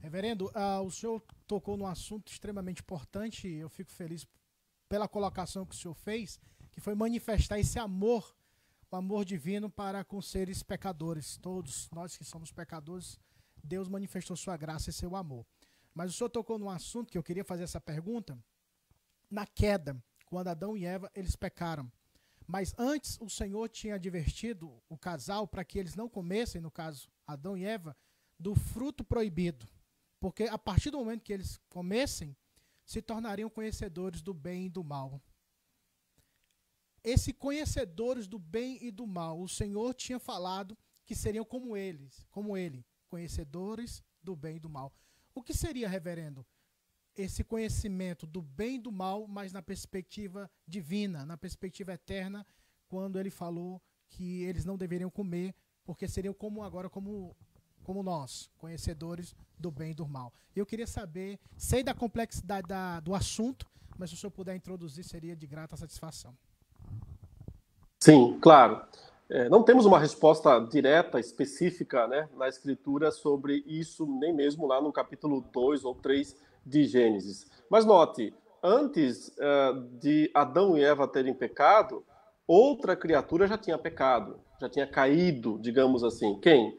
Reverendo, ah, o senhor tocou num assunto extremamente importante eu fico feliz pela colocação que o senhor fez, que foi manifestar esse amor, o amor divino para com seres pecadores. Todos nós que somos pecadores, Deus manifestou sua graça e seu amor. Mas o senhor tocou num assunto que eu queria fazer essa pergunta. Na queda, quando Adão e Eva, eles pecaram. Mas antes o Senhor tinha advertido o casal para que eles não comessem, no caso Adão e Eva, do fruto proibido. Porque a partir do momento que eles comessem, se tornariam conhecedores do bem e do mal. Esse conhecedores do bem e do mal, o Senhor tinha falado que seriam como eles, como ele, conhecedores do bem e do mal. O que seria, reverendo, esse conhecimento do bem e do mal, mas na perspectiva divina, na perspectiva eterna, quando ele falou que eles não deveriam comer, porque seriam como agora como como nós, conhecedores do bem e do mal. Eu queria saber, sei da complexidade da, do assunto, mas se o senhor puder introduzir, seria de grata satisfação. Sim, claro. É, não temos uma resposta direta, específica, né, na Escritura sobre isso, nem mesmo lá no capítulo 2 ou 3 de Gênesis. Mas note, antes uh, de Adão e Eva terem pecado, outra criatura já tinha pecado, já tinha caído, digamos assim. Quem?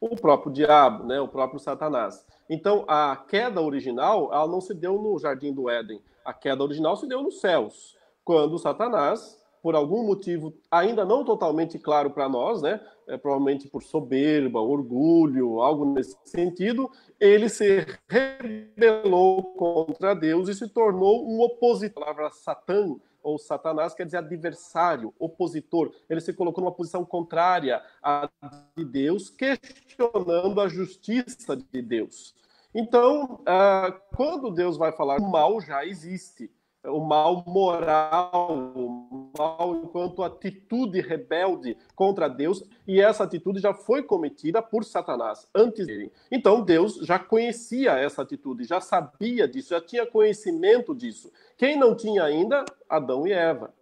O próprio diabo, né, o próprio Satanás. Então, a queda original, ela não se deu no jardim do Éden. A queda original se deu nos céus, quando Satanás por algum motivo ainda não totalmente claro para nós, né? É, provavelmente por soberba, orgulho, algo nesse sentido, ele se rebelou contra Deus e se tornou um opositor. A palavra Satã ou Satanás quer dizer adversário, opositor. Ele se colocou numa posição contrária à de Deus, questionando a justiça de Deus. Então, ah, quando Deus vai falar, o mal já existe o mal moral, o mal enquanto atitude rebelde contra Deus, e essa atitude já foi cometida por Satanás antes dele. Então Deus já conhecia essa atitude, já sabia disso, já tinha conhecimento disso. Quem não tinha ainda? Adão e Eva.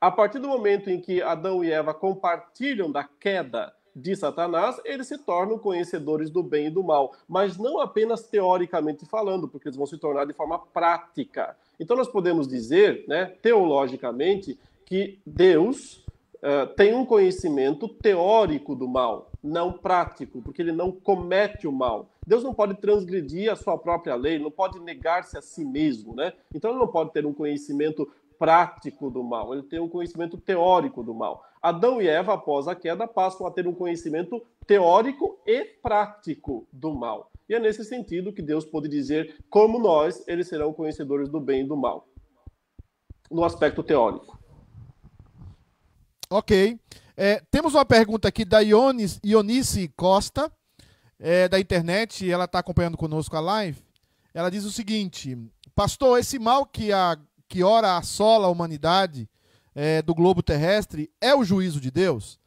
A partir do momento em que Adão e Eva compartilham da queda de Satanás, eles se tornam conhecedores do bem e do mal, mas não apenas teoricamente falando, porque eles vão se tornar de forma prática. Então, nós podemos dizer, né, teologicamente, que Deus uh, tem um conhecimento teórico do mal, não prático, porque ele não comete o mal. Deus não pode transgredir a sua própria lei, não pode negar-se a si mesmo, né? Então, ele não pode ter um conhecimento prático do mal, ele tem um conhecimento teórico do mal. Adão e Eva, após a queda, passam a ter um conhecimento teórico e prático do mal. E é nesse sentido que Deus pode dizer, como nós, eles serão conhecedores do bem e do mal. No aspecto teórico. Ok. É, temos uma pergunta aqui da Ionis, Ionice Costa, é, da internet, ela está acompanhando conosco a live. Ela diz o seguinte: Pastor, esse mal que, a, que ora assola a humanidade é, do globo terrestre é o juízo de Deus?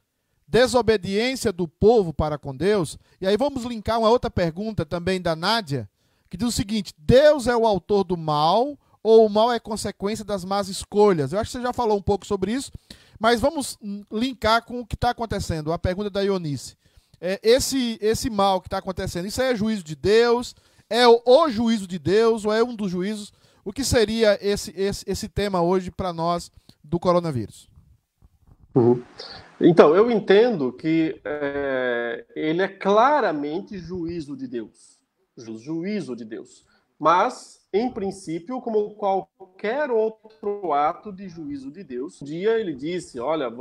desobediência do povo para com Deus. E aí vamos linkar uma outra pergunta também da Nádia, que diz o seguinte: Deus é o autor do mal ou o mal é consequência das más escolhas? Eu acho que você já falou um pouco sobre isso, mas vamos linkar com o que está acontecendo. A pergunta da Ionice. É, esse, esse mal que está acontecendo, isso é juízo de Deus? É o, o, juízo de Deus ou é um dos juízos? O que seria esse, esse, esse tema hoje para nós do coronavírus? Uhum. Então, eu entendo que é, ele é claramente juízo de Deus. Juízo de Deus. Mas, em princípio, como qualquer outro ato de juízo de Deus, um dia ele disse: Olha,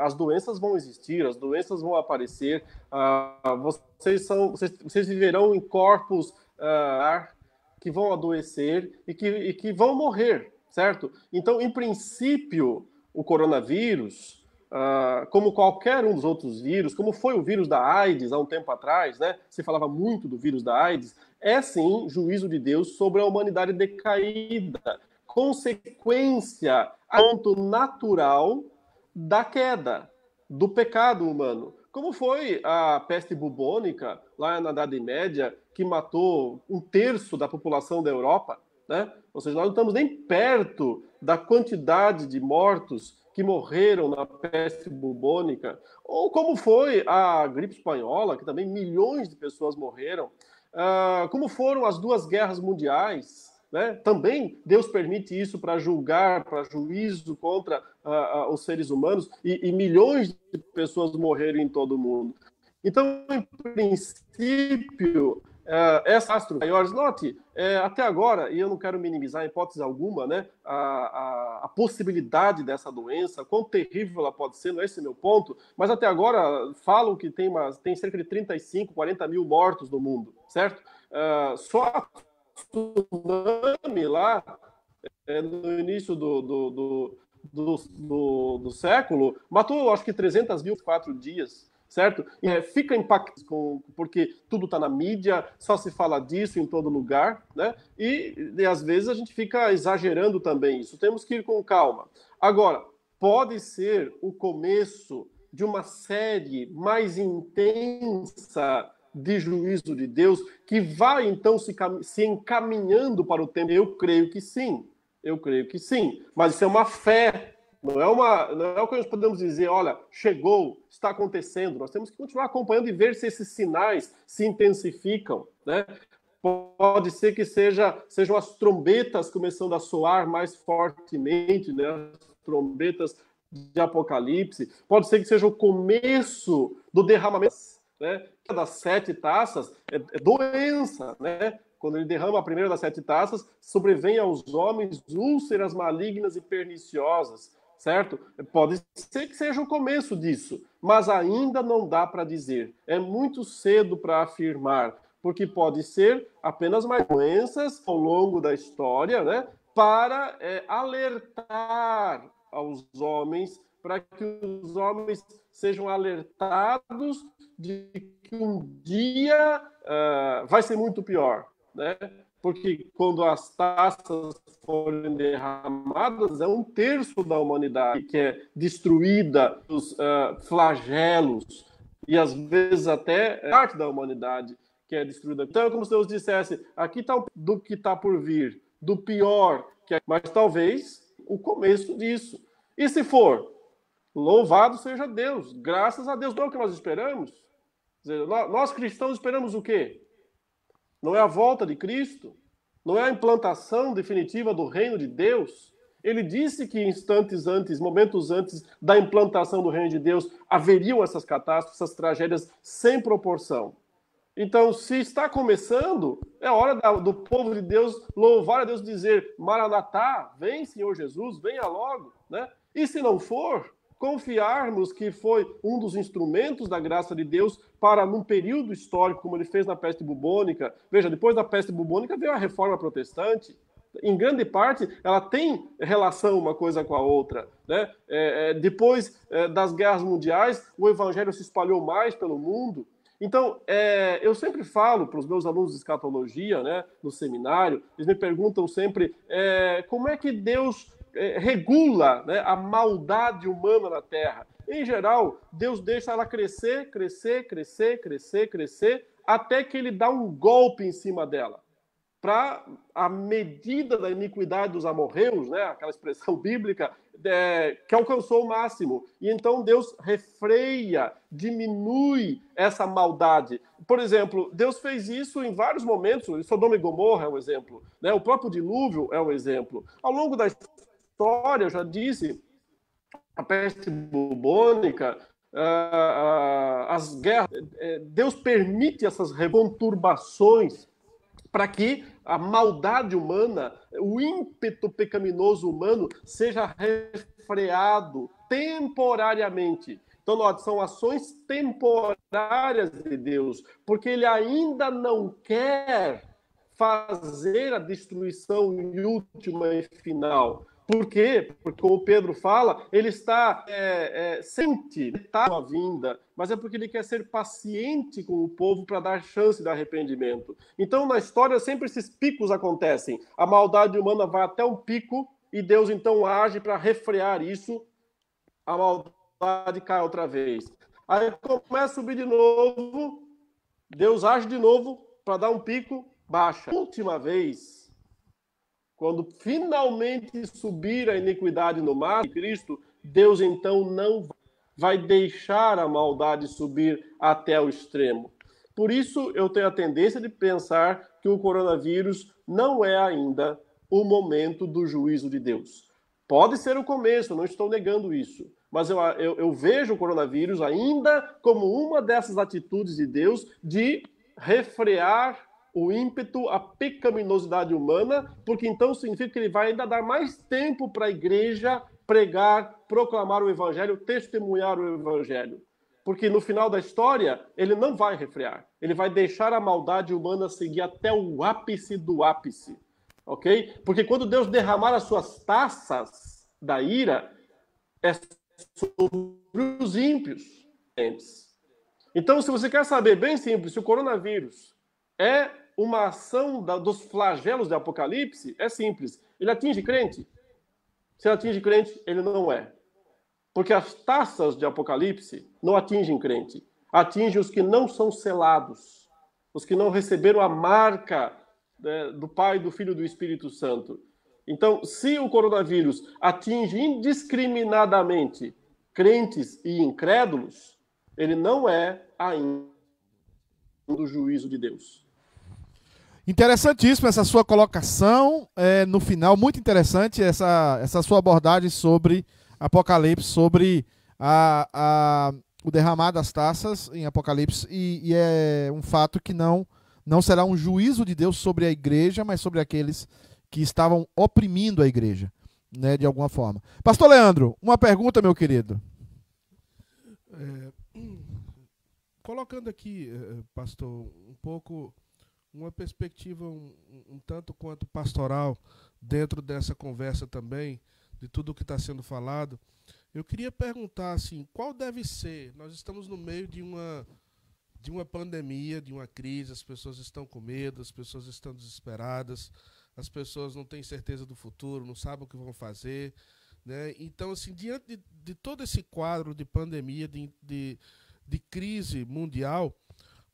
as doenças vão existir, as doenças vão aparecer, uh, vocês, são, vocês, vocês, viverão em corpos uh, que vão adoecer e que, e que vão morrer, certo? Então, em princípio, o coronavírus Uh, como qualquer um dos outros vírus, como foi o vírus da AIDS há um tempo atrás, né? Se falava muito do vírus da AIDS, é sim juízo de Deus sobre a humanidade decaída, consequência ponto natural da queda, do pecado humano. Como foi a peste bubônica lá na Idade Média, que matou um terço da população da Europa, né? Ou seja, nós não estamos nem perto da quantidade de mortos que morreram na peste bubônica, ou como foi a gripe espanhola, que também milhões de pessoas morreram, uh, como foram as duas guerras mundiais, né? Também Deus permite isso para julgar, para juízo contra uh, uh, os seres humanos e, e, milhões de pessoas morreram em todo o mundo. Então, em princípio, é, essa astro maiores, note, é, até agora, e eu não quero minimizar em hipótese alguma, né, a, a, a, possibilidade dessa doença, quão terrível ela pode ser, não é esse meu ponto, mas até agora falam que tem, uma, tem cerca de 35, 40 mil mortos no mundo, certo? Uh, só a tsunami lá, é, no início do, do, do, do, do, do século, matou acho que 300 mil quatro dias certo? É, fica impactado com, porque tudo está na mídia, só se fala disso em todo lugar, né? E, e, às vezes a gente fica exagerando também isso. Temos que ir com calma. Agora, pode ser o começo de uma série mais intensa de juízo de Deus que vai então se, se encaminhando para o tempo. Eu creio que sim. Eu creio que sim. Mas isso é uma fé não é, uma, não é o que nós podemos dizer, olha, chegou, está acontecendo. Nós temos que continuar acompanhando e ver se esses sinais se intensificam. Né? Pode ser que seja, sejam as trombetas começando a soar mais fortemente, né? as trombetas de Apocalipse. Pode ser que seja o começo do derramamento né? das sete taças. É, é doença, né? quando ele derrama a primeira das sete taças, sobrevém aos homens úlceras malignas e perniciosas certo? Pode ser que seja o começo disso, mas ainda não dá para dizer. É muito cedo para afirmar, porque pode ser apenas mais doenças ao longo da história, né? Para é, alertar aos homens, para que os homens sejam alertados de que um dia uh, vai ser muito pior, né? Porque quando as taças forem derramadas, é um terço da humanidade que é destruída, os uh, flagelos, e às vezes até parte da humanidade que é destruída. Então, é como se Deus dissesse: aqui está do que está por vir, do pior, que é... mas talvez o começo disso. E se for, louvado seja Deus, graças a Deus, não é o que nós esperamos. Nós cristãos esperamos o quê? Não é a volta de Cristo, não é a implantação definitiva do reino de Deus. Ele disse que instantes antes, momentos antes da implantação do reino de Deus, haveriam essas catástrofes, essas tragédias sem proporção. Então, se está começando, é hora do povo de Deus louvar a Deus dizer: Maranatá, vem, Senhor Jesus, venha logo. Né? E se não for, confiarmos que foi um dos instrumentos da graça de Deus para, num período histórico, como ele fez na peste bubônica. Veja, depois da peste bubônica veio a reforma protestante. Em grande parte, ela tem relação uma coisa com a outra. Né? É, é, depois é, das guerras mundiais, o evangelho se espalhou mais pelo mundo. Então, é, eu sempre falo para os meus alunos de escatologia, né, no seminário, eles me perguntam sempre é, como é que Deus é, regula né, a maldade humana na Terra. Em geral, Deus deixa ela crescer, crescer, crescer, crescer, crescer, até que ele dá um golpe em cima dela. Para a medida da iniquidade dos amorreus, né, aquela expressão bíblica, é, que alcançou o máximo. E então Deus refreia, diminui essa maldade. Por exemplo, Deus fez isso em vários momentos. Sodoma e Gomorra é um exemplo. Né? O próprio dilúvio é um exemplo. Ao longo da história, já disse, a peste bubônica, as guerras, é, Deus permite essas conturbações para que a maldade humana, o ímpeto pecaminoso humano seja refreado temporariamente. Então, note, são ações temporárias de Deus, porque ele ainda não quer fazer a destruição última e final. Por quê? Porque, como Pedro fala, ele está é, é, sente tá a vinda, mas é porque ele quer ser paciente com o povo para dar chance de arrependimento. Então, na história, sempre esses picos acontecem. A maldade humana vai até um pico e Deus então age para refrear isso. A maldade cai outra vez. Aí começa a subir de novo, Deus age de novo para dar um pico, baixa. Última vez, quando finalmente subir a iniquidade no mar de Cristo, Deus então não vai deixar a maldade subir até o extremo. Por isso, eu tenho a tendência de pensar que o coronavírus não é ainda o momento do juízo de Deus. Pode ser o começo, não estou negando isso. Mas eu, eu, eu vejo o coronavírus ainda como uma dessas atitudes de Deus de refrear o ímpeto, a pecaminosidade humana, porque então significa que ele vai ainda dar mais tempo para a igreja pregar, proclamar o evangelho, testemunhar o evangelho. Porque no final da história, ele não vai refrear. Ele vai deixar a maldade humana seguir até o ápice do ápice. Ok? Porque quando Deus derramar as suas taças da ira, é sobre os ímpios. Então, se você quer saber bem simples, se o coronavírus é uma ação da, dos flagelos de Apocalipse, é simples. Ele atinge crente? Se atinge crente, ele não é. Porque as taças de Apocalipse não atingem crente. Atingem os que não são selados, os que não receberam a marca né, do Pai, do Filho e do Espírito Santo. Então, se o coronavírus atinge indiscriminadamente crentes e incrédulos, ele não é ainda do juízo de Deus. Interessantíssimo essa sua colocação é, no final, muito interessante essa, essa sua abordagem sobre Apocalipse, sobre a, a, o derramar das taças em Apocalipse, e, e, é um fato que não, não será um juízo de Deus sobre a igreja, mas sobre aqueles que estavam oprimindo a igreja, né, de alguma forma. Pastor Leandro, uma pergunta, meu querido. É, colocando aqui, eh, pastor, um pouco uma perspectiva um, um, tanto quanto pastoral dentro dessa conversa também, de tudo o que está sendo falado. Eu queria perguntar assim, qual deve ser? Nós estamos no meio de uma de uma pandemia, de uma crise, as pessoas estão com medo, as pessoas estão desesperadas, as pessoas não têm certeza do futuro, não sabem o que vão fazer. Né? Então, assim, diante de, de todo esse quadro de pandemia, de, de, de crise mundial,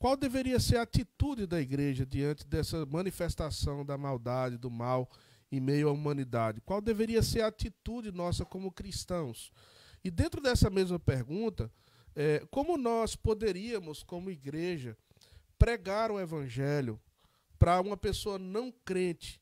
qual deveria ser a atitude da igreja diante dessa manifestação da maldade, do mal em meio à humanidade? Qual deveria ser a atitude nossa como cristãos? E dentro dessa mesma pergunta, é, como nós poderíamos, como igreja, pregar o evangelho para uma pessoa não crente?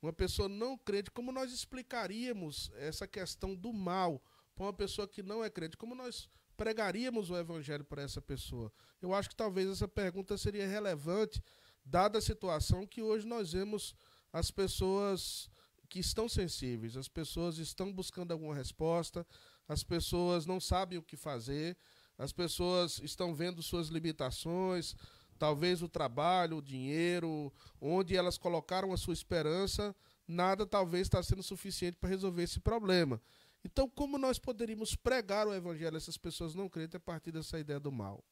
Uma pessoa não crente, como nós explicaríamos essa questão do mal para uma pessoa que não é crente? Como nós pregaríamos o evangelho para essa pessoa? Eu acho que talvez essa pergunta seria relevante, dada a situação que hoje nós vemos as pessoas que estão sensíveis, as pessoas estão buscando alguma resposta, as pessoas não sabem o que fazer, as pessoas estão vendo suas limitações, talvez o trabalho, o dinheiro, onde elas colocaram a sua esperança, nada talvez está sendo suficiente para resolver esse problema. Então, como nós poderíamos pregar o evangelho a essas pessoas não crentes a partir dessa ideia do mal?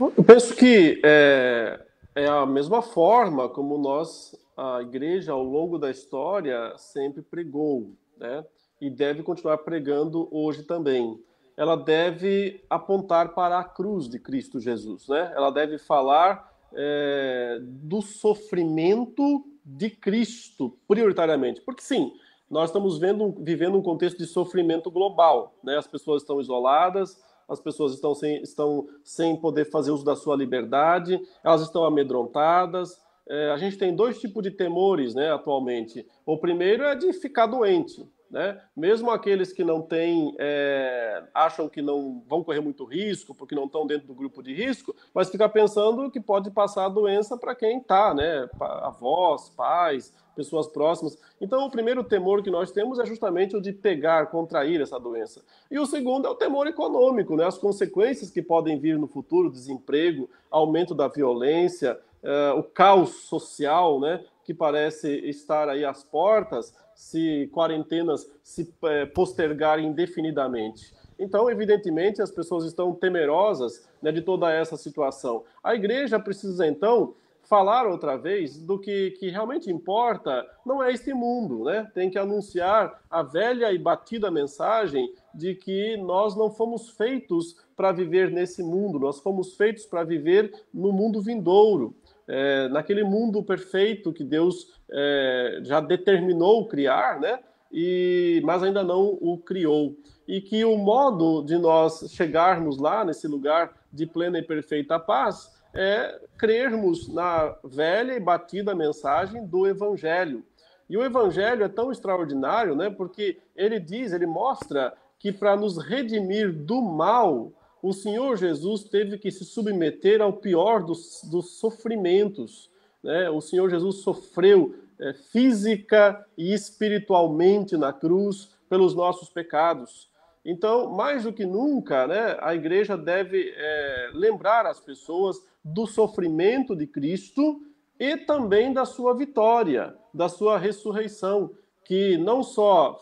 Eu penso que é, é a mesma forma como nós, a igreja, ao longo da história, sempre pregou, né? E deve continuar pregando hoje também. Ela deve apontar para a cruz de Cristo Jesus, né? Ela deve falar é, do sofrimento de Cristo, prioritariamente. Porque, sim, nós estamos vendo, vivendo um contexto de sofrimento global. Né? As pessoas estão isoladas, as pessoas estão sem, estão sem poder fazer uso da sua liberdade, elas estão amedrontadas. É, a gente tem dois tipos de temores né, atualmente. O primeiro é de ficar doente. Né? Mesmo aqueles que não têm, é, acham que não vão correr muito risco, porque não estão dentro do grupo de risco, mas fica pensando que pode passar a doença para quem está, né? Avós, pais, pessoas próximas. Então, o primeiro temor que nós temos é justamente o de pegar, contrair essa doença. E o segundo é o temor econômico, né? As consequências que podem vir no futuro, desemprego, aumento da violência, uh, o caos social, né? Que parece estar aí às portas se quarentenas se é, postergarem indefinidamente. Então, evidentemente, as pessoas estão temerosas né, de toda essa situação. A igreja precisa, então, falar outra vez do que, que realmente importa não é este mundo, né? Tem que anunciar a velha e batida mensagem de que nós não fomos feitos para viver nesse mundo, nós fomos feitos para viver no mundo vindouro é, naquele mundo perfeito que Deus é, já determinou criar, né? E, mas ainda não o criou. E que o modo de nós chegarmos lá, nesse lugar de plena e perfeita paz, é crermos na velha e batida mensagem do Evangelho. E o Evangelho é tão extraordinário, né? Porque ele diz, ele mostra que para nos redimir do mal, o Senhor Jesus teve que se submeter ao pior dos, dos sofrimentos. Né? O Senhor Jesus sofreu é, física e espiritualmente na cruz pelos nossos pecados. Então, mais do que nunca, né, a igreja deve é, lembrar as pessoas do sofrimento de Cristo e também da sua vitória, da sua ressurreição, que não só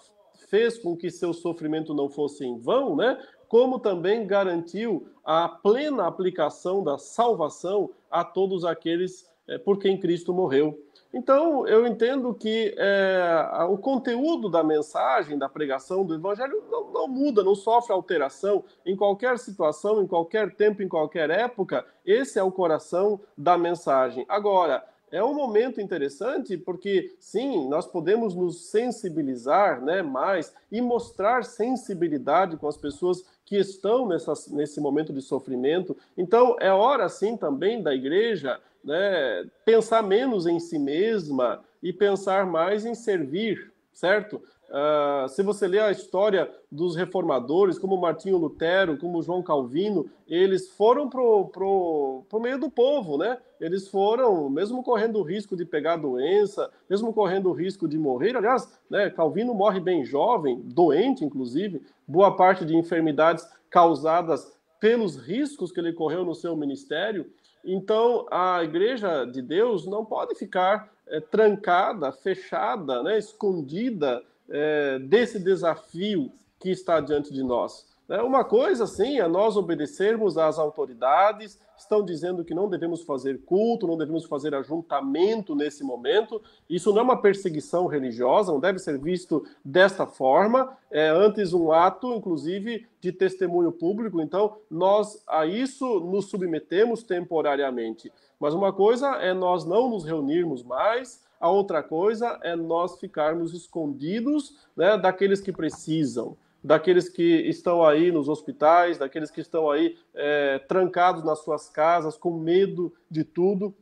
fez com que seu sofrimento não fosse em vão, né, como também garantiu a plena aplicação da salvação a todos aqueles é, por quem Cristo morreu. Então, eu entendo que é, o conteúdo da mensagem, da pregação do Evangelho não, não, muda, não sofre alteração. Em qualquer situação, em qualquer tempo, em qualquer época, esse é o coração da mensagem. Agora, é um momento interessante porque, sim, nós podemos nos sensibilizar né, mais e mostrar sensibilidade com as pessoas que estão nessa, nesse momento de sofrimento. Então, é hora, sim, também da igreja né, pensar menos em si mesma e pensar mais em servir, certo? Uh, se você ler a história dos reformadores, como Martinho Lutero, como João Calvino, eles foram pro, pro meio do povo, né? Eles foram, mesmo correndo o risco de pegar doença, mesmo correndo o risco de morrer. Aliás, né, Calvino morre bem jovem, doente, inclusive, boa parte de enfermidades causadas pelos riscos que ele correu no seu ministério. Então, a igreja de Deus não pode ficar é, trancada, fechada, né, escondida é, desse desafio que está diante de nós. Né? Uma coisa, sim, é nós obedecermos às autoridades, estão dizendo que não devemos fazer culto, não devemos fazer ajuntamento nesse momento. Isso não é uma perseguição religiosa, não deve ser visto desta forma. É antes um ato, inclusive, de testemunho público. Então, nós a isso nos submetemos temporariamente. Mas uma coisa é nós não nos reunirmos mais, a outra coisa é nós ficarmos escondidos né, daqueles que precisam, daqueles que estão aí nos hospitais, daqueles que estão aí é, trancados nas suas casas, com medo de tudo.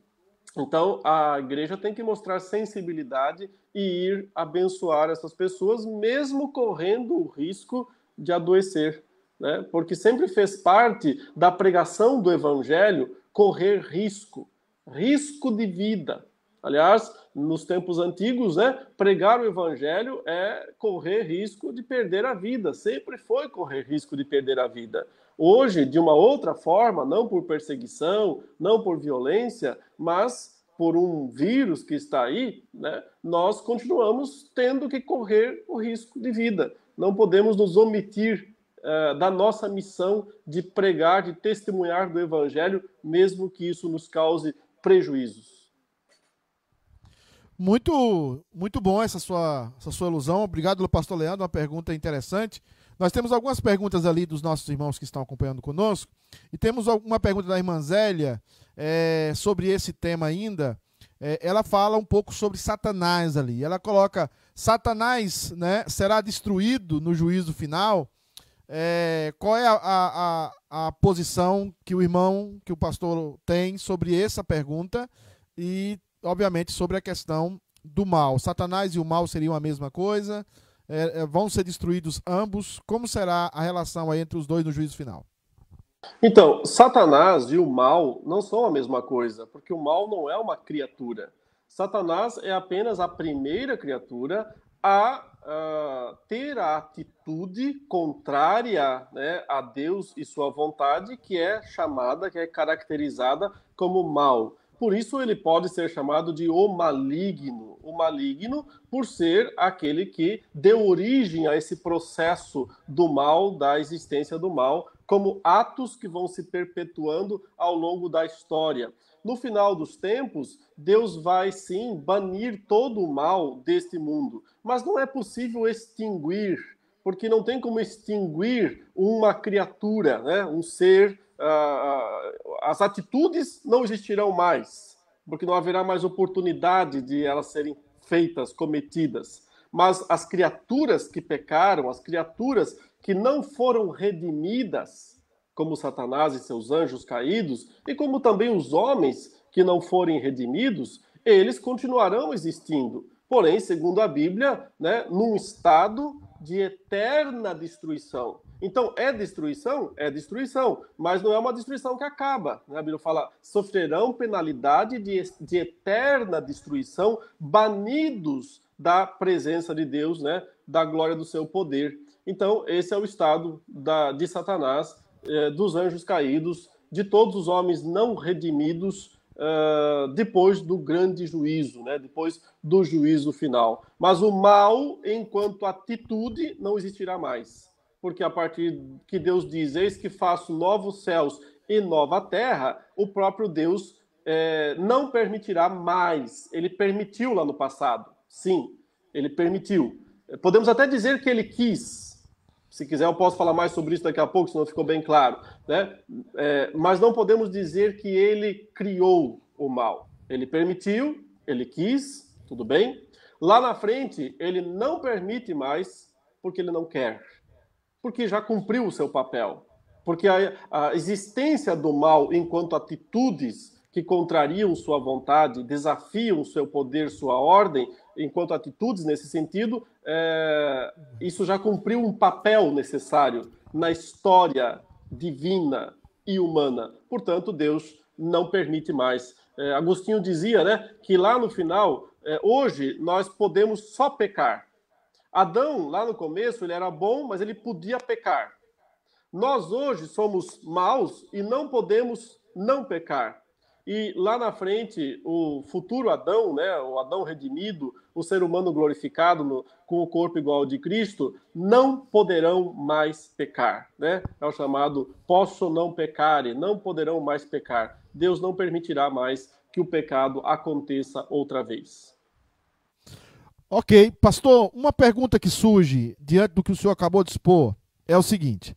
Então, a igreja tem que mostrar sensibilidade e ir abençoar essas pessoas, mesmo correndo o risco de adoecer. Né? Porque sempre fez parte da pregação do evangelho correr risco risco de vida. Aliás, nos tempos antigos, né, pregar o evangelho é correr risco de perder a vida, sempre foi correr risco de perder a vida. Hoje, de uma outra forma, não por perseguição, não por violência, mas por um vírus que está aí, né, nós continuamos tendo que correr o risco de vida. Não podemos nos omitir uh, da nossa missão de pregar, de testemunhar do Evangelho, mesmo que isso nos cause prejuízos. Muito, muito bom essa sua, essa sua ilusão. Obrigado, pastor Leandro. Uma pergunta interessante. Nós temos algumas perguntas ali dos nossos irmãos que estão acompanhando conosco. E temos uma pergunta da irmã Zélia é, sobre esse tema ainda. É, ela fala um pouco sobre Satanás ali. Ela coloca: Satanás né, será destruído no juízo final. É, qual é a, a, a, posição que o irmão, que o pastor tem sobre essa pergunta? E obviamente, sobre a questão do mal. Satanás e o mal seriam a mesma coisa? É, é, vão ser destruídos ambos? Como será a relação entre os dois no juízo final? Então, Satanás e o mal não são a mesma coisa, porque o mal não é uma criatura. Satanás é apenas a primeira criatura a uh, ter a atitude contrária né, a Deus e sua vontade, que é chamada, que é caracterizada como mal. Por isso ele pode ser chamado de o maligno. O maligno por ser aquele que deu origem a esse processo do mal, da existência do mal, como atos que vão se perpetuando ao longo da história. No final dos tempos, Deus vai sim banir todo o mal deste mundo, mas não é possível extinguir, porque não tem como extinguir uma criatura, né? um ser as atitudes não existirão mais, porque não haverá mais oportunidade de elas serem feitas, cometidas. Mas as criaturas que pecaram, as criaturas que não foram redimidas, como Satanás e seus anjos caídos, e como também os homens que não forem redimidos, eles continuarão existindo. Porém, segundo a Bíblia, né, num estado de eterna destruição. Então, é destruição? É destruição, mas não é uma destruição que acaba. Né? A Bíblia fala: sofrerão penalidade de, de eterna destruição, banidos da presença de Deus, né? da glória do seu poder. Então, esse é o estado da, de Satanás, eh, dos anjos caídos, de todos os homens não redimidos uh, depois do grande juízo, né? depois do juízo final. Mas o mal, enquanto atitude, não existirá mais. Porque a partir que Deus diz: Eis que faço novos céus e nova terra, o próprio Deus é, não permitirá mais. Ele permitiu lá no passado. Sim, ele permitiu. Podemos até dizer que ele quis, se quiser, eu posso falar mais sobre isso daqui a pouco, se não ficou bem claro. Né? É, mas não podemos dizer que ele criou o mal. Ele permitiu, ele quis, tudo bem. Lá na frente, ele não permite mais porque ele não quer. Porque já cumpriu o seu papel. Porque a, a existência do mal enquanto atitudes que contrariam sua vontade, desafiam seu poder, sua ordem, enquanto atitudes nesse sentido, é, isso já cumpriu um papel necessário na história divina e humana. Portanto, Deus não permite mais. É, Agostinho dizia né, que lá no final, é, hoje, nós podemos só pecar. Adão, lá no começo, ele era bom, mas ele podia pecar. Nós hoje somos maus e não podemos não pecar. E lá na frente, o futuro Adão, né, o Adão redimido, o ser humano glorificado no, com o corpo igual ao de Cristo, não poderão mais pecar. Né? É o chamado posso não pecar, e não poderão mais pecar. Deus não permitirá mais que o pecado aconteça outra vez. Ok, pastor, uma pergunta que surge diante do que o senhor acabou de expor é o seguinte: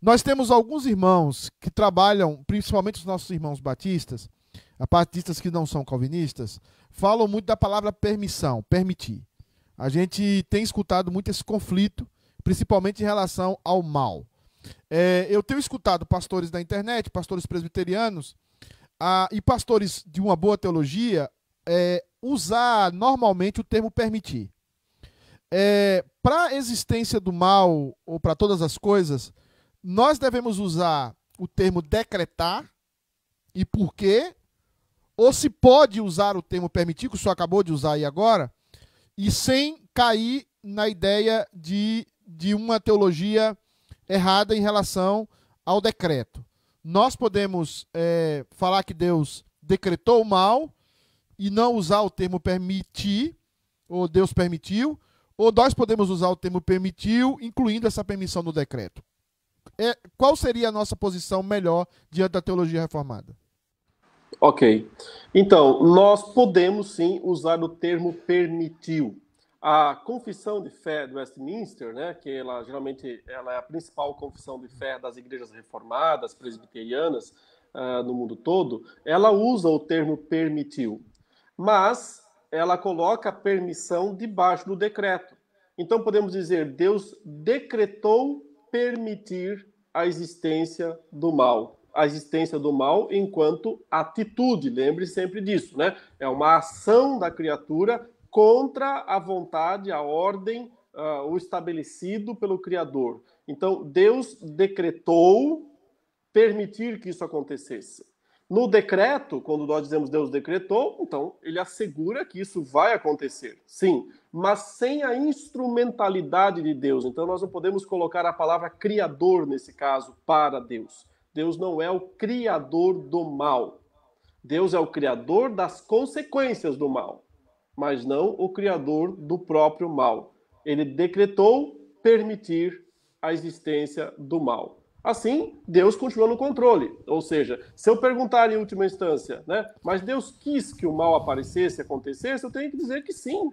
nós temos alguns irmãos que trabalham, principalmente os nossos irmãos batistas, Apartistas que não são calvinistas falam muito da palavra permissão, permitir. A gente tem escutado muito esse conflito, principalmente em relação ao mal. É, eu tenho escutado pastores da internet, pastores presbiterianos ah, e pastores de uma boa teologia é, usar normalmente o termo permitir. É, para a existência do mal ou para todas as coisas, nós devemos usar o termo decretar. E por quê? ou se pode usar o termo permitir, que o senhor acabou de usar aí agora, e sem cair na ideia de, de uma teologia errada em relação ao decreto. Nós podemos é, falar que Deus decretou o mal e não usar o termo permitir, ou Deus permitiu, ou nós podemos usar o termo permitiu, incluindo essa permissão no decreto. É, qual seria a nossa posição melhor diante da teologia reformada? Ok. Então, nós podemos sim usar o termo permitiu. A confissão de fé do Westminster, né, que ela geralmente ela é a principal confissão de fé das igrejas reformadas, presbiterianas uh, no mundo todo, ela usa o termo permitiu, mas ela coloca a permissão debaixo do decreto. Então podemos dizer Deus decretou permitir a existência do mal a existência do mal enquanto atitude. Lembre sempre disso, né? É uma ação da criatura contra a vontade, a ordem, uh, o estabelecido pelo Criador. Então, Deus decretou permitir que isso acontecesse. No decreto, quando nós dizemos Deus decretou, então ele assegura que isso vai acontecer, sim, mas sem a instrumentalidade de Deus. Então nós não podemos colocar a palavra criador nesse caso para Deus. Deus não é o criador do mal. Deus é o criador das consequências do mal, mas não o criador do próprio mal. Ele decretou permitir a existência do mal. Assim, Deus continua no controle. Ou seja, se eu perguntar em última instância, né, mas Deus quis que o mal aparecesse, acontecesse, eu tenho que dizer que sim.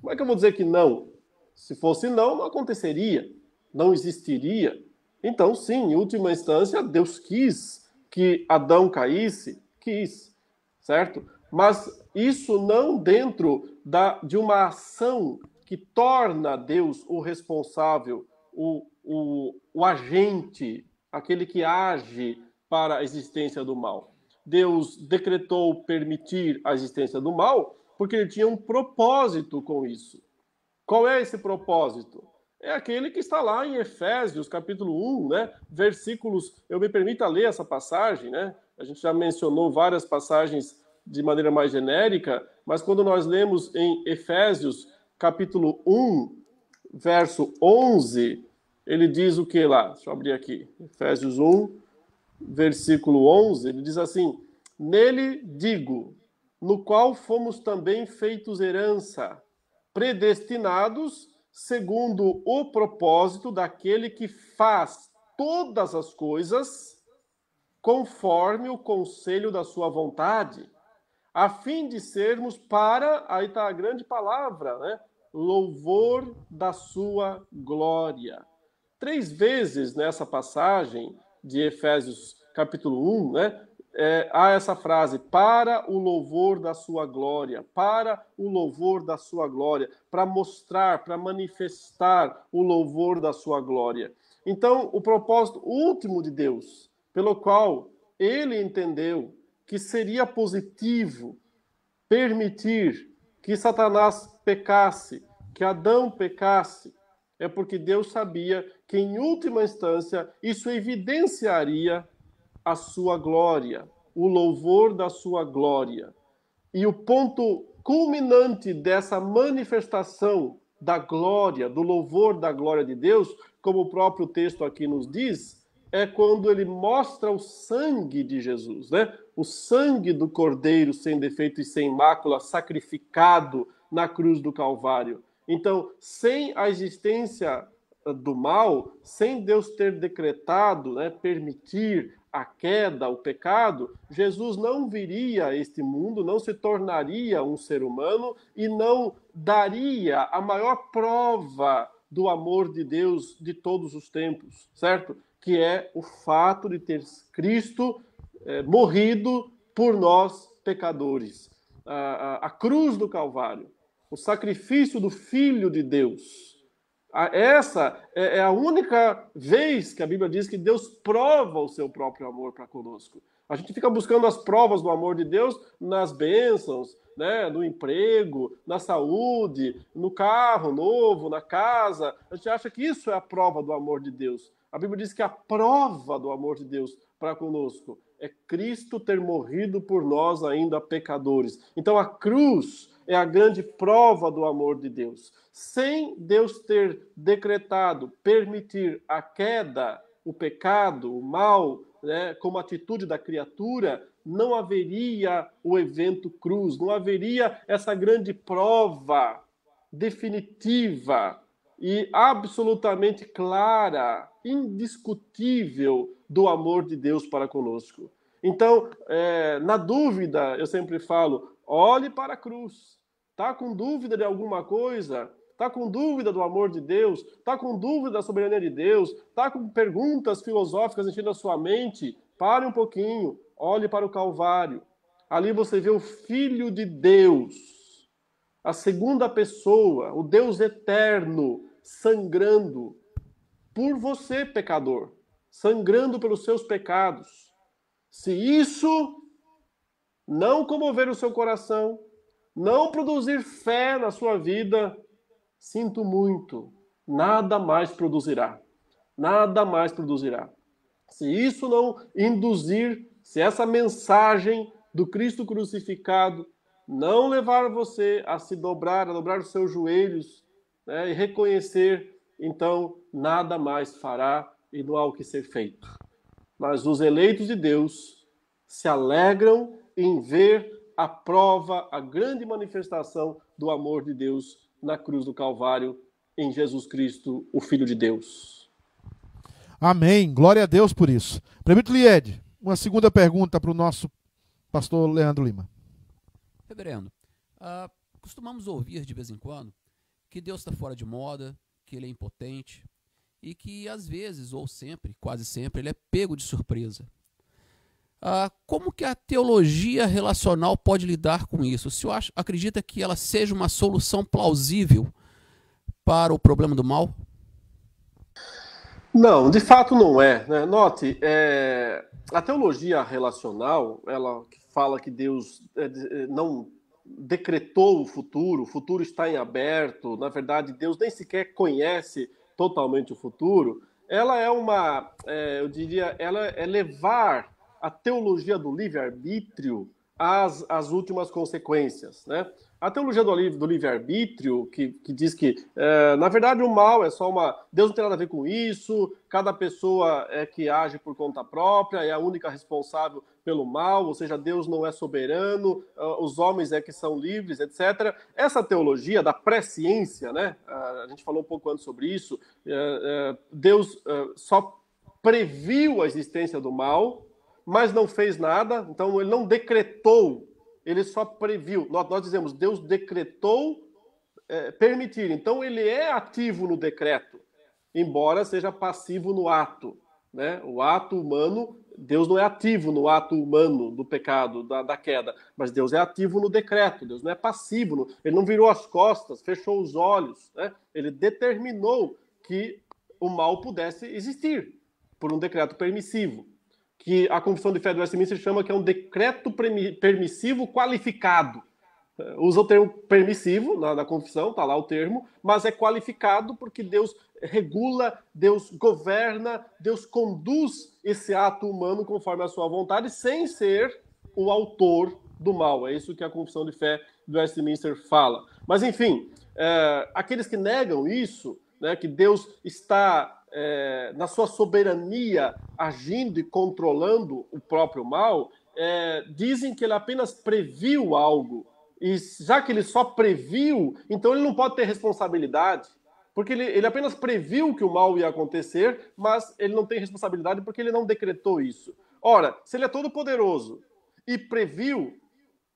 Como é que eu vou dizer que não? Se fosse não, não aconteceria, não existiria. Então, sim, em última instância, Deus quis que Adão caísse, quis, certo? Mas isso não dentro da, de uma ação que torna Deus o responsável, o, o, o agente, aquele que age para a existência do mal. Deus decretou permitir a existência do mal porque ele tinha um propósito com isso. Qual é esse propósito? é aquele que está lá em Efésios, capítulo 1, né? Versículos, eu me permita ler essa passagem, né? A gente já mencionou várias passagens de maneira mais genérica, mas quando nós lemos em Efésios, capítulo 1, verso 11, ele diz o que lá? Deixa eu abrir aqui. Efésios 1, versículo 11, ele diz assim: Nele digo, no qual fomos também feitos herança, predestinados segundo o propósito daquele que faz todas as coisas conforme o conselho da sua vontade, a fim de sermos para, aí está a grande palavra, né? Louvor da sua glória. Três vezes nessa passagem de Efésios capítulo 1, né? é, há essa frase, para o louvor da sua glória, para o louvor da sua glória, para mostrar, para manifestar o louvor da sua glória. Então, o propósito último de Deus, pelo qual ele entendeu que seria positivo permitir que Satanás pecasse, que Adão pecasse, é porque Deus sabia que, em última instância, isso evidenciaria a sua glória, o louvor da sua glória. E o ponto culminante dessa manifestação da glória, do louvor da glória de Deus, como o próprio texto aqui nos diz, é quando ele mostra o sangue de Jesus, né? O sangue do Cordeiro sem defeito e sem mácula sacrificado na cruz do Calvário. Então, sem a existência do mal, sem Deus ter decretado, né, permitir a queda, o pecado, Jesus não viria a este mundo, não se tornaria um ser humano e não daria a maior prova do amor de Deus de todos os tempos, certo? Que é o fato de ter Cristo é, morrido por nós pecadores. A, a, a cruz do Calvário, o sacrifício do Filho de Deus essa é, é a única vez que a Bíblia diz que Deus prova o seu próprio amor para conosco. A gente fica buscando as provas do amor de Deus nas bênçãos, né, no emprego, na saúde, no carro novo, na casa. A gente acha que isso é a prova do amor de Deus. A Bíblia diz que a prova do amor de Deus para conosco é Cristo ter morrido por nós ainda pecadores. Então a cruz é a grande prova do amor de Deus. Sem Deus ter decretado, permitir a queda, o pecado, o mal, né, como atitude da criatura, não haveria o evento cruz, não haveria essa grande prova definitiva e absolutamente clara, indiscutível do amor de Deus para conosco. Então, é, na dúvida, eu sempre falo, olhe para a cruz. Está com dúvida de alguma coisa? Está com dúvida do amor de Deus? Está com dúvida da soberania de Deus? Está com perguntas filosóficas enchendo a sua mente? Pare um pouquinho, olhe para o Calvário. Ali você vê o Filho de Deus, a segunda pessoa, o Deus eterno, sangrando por você, pecador, sangrando pelos seus pecados. Se isso não comover o seu coração, não produzir fé na sua vida, sinto muito, nada mais produzirá. Nada mais produzirá. Se isso não induzir, se essa mensagem do Cristo crucificado não levar você a se dobrar, a dobrar os seus joelhos né, e reconhecer, então nada mais fará e não há o que ser feito. Mas os eleitos de Deus se alegram em ver a prova, a grande manifestação do amor de Deus na cruz do Calvário, em Jesus Cristo, o Filho de Deus. Amém. Glória a Deus por isso. Prefeito Lied, uma segunda pergunta para o nosso pastor Leandro Lima. Reverendo, uh, costumamos ouvir de vez em quando que Deus está fora de moda, que ele é impotente e que às vezes, ou sempre, quase sempre, ele é pego de surpresa. Ah, como que a teologia relacional pode lidar com isso? O senhor acha, acredita que ela seja uma solução plausível para o problema do mal? Não, de fato não é. Né? Note, é, a teologia relacional, ela fala que Deus é, é, não decretou o futuro, o futuro está em aberto, na verdade, Deus nem sequer conhece totalmente o futuro, ela é uma, é, eu diria, ela é levar a teologia do livre-arbítrio às, às últimas consequências, né? A teologia do, do livre-arbítrio, que, que diz que, é, na verdade, o mal é só uma. Deus não tem nada a ver com isso, cada pessoa é que age por conta própria, é a única responsável pelo mal, ou seja, Deus não é soberano, uh, os homens é que são livres, etc. Essa teologia da presciência, né? A gente falou um pouco antes sobre isso, uh, Deus só previu a existência do mal, mas não fez nada, então ele não decretou ele só previu. Nós, nós dizemos, Deus decretou é, permitir. Então, ele é ativo no decreto, embora seja passivo no ato. Né? O ato humano, Deus não é ativo no ato humano do pecado, da, da queda, mas Deus é ativo no decreto, Deus não é passivo, no, ele não virou as costas, fechou os olhos, né? ele determinou que o mal pudesse existir por um decreto permissivo que a Confissão de Fé do Westminster chama que é um decreto permissivo qualificado. É, usa o termo permissivo na, na confissão, está lá o termo, mas é qualificado porque Deus regula, Deus governa, Deus conduz esse ato humano conforme a sua vontade, sem ser o autor do mal. É isso que a Confissão de Fé do Westminster fala. Mas, enfim, é, aqueles que negam isso, né, que Deus está é, na sua soberania, agindo e controlando o próprio mal, é, dizem que ele apenas previu algo. E já que ele só previu, então ele não pode ter responsabilidade. Porque ele, ele apenas previu que o mal ia acontecer, mas ele não tem responsabilidade porque ele não decretou isso. Ora, se ele é todo poderoso e previu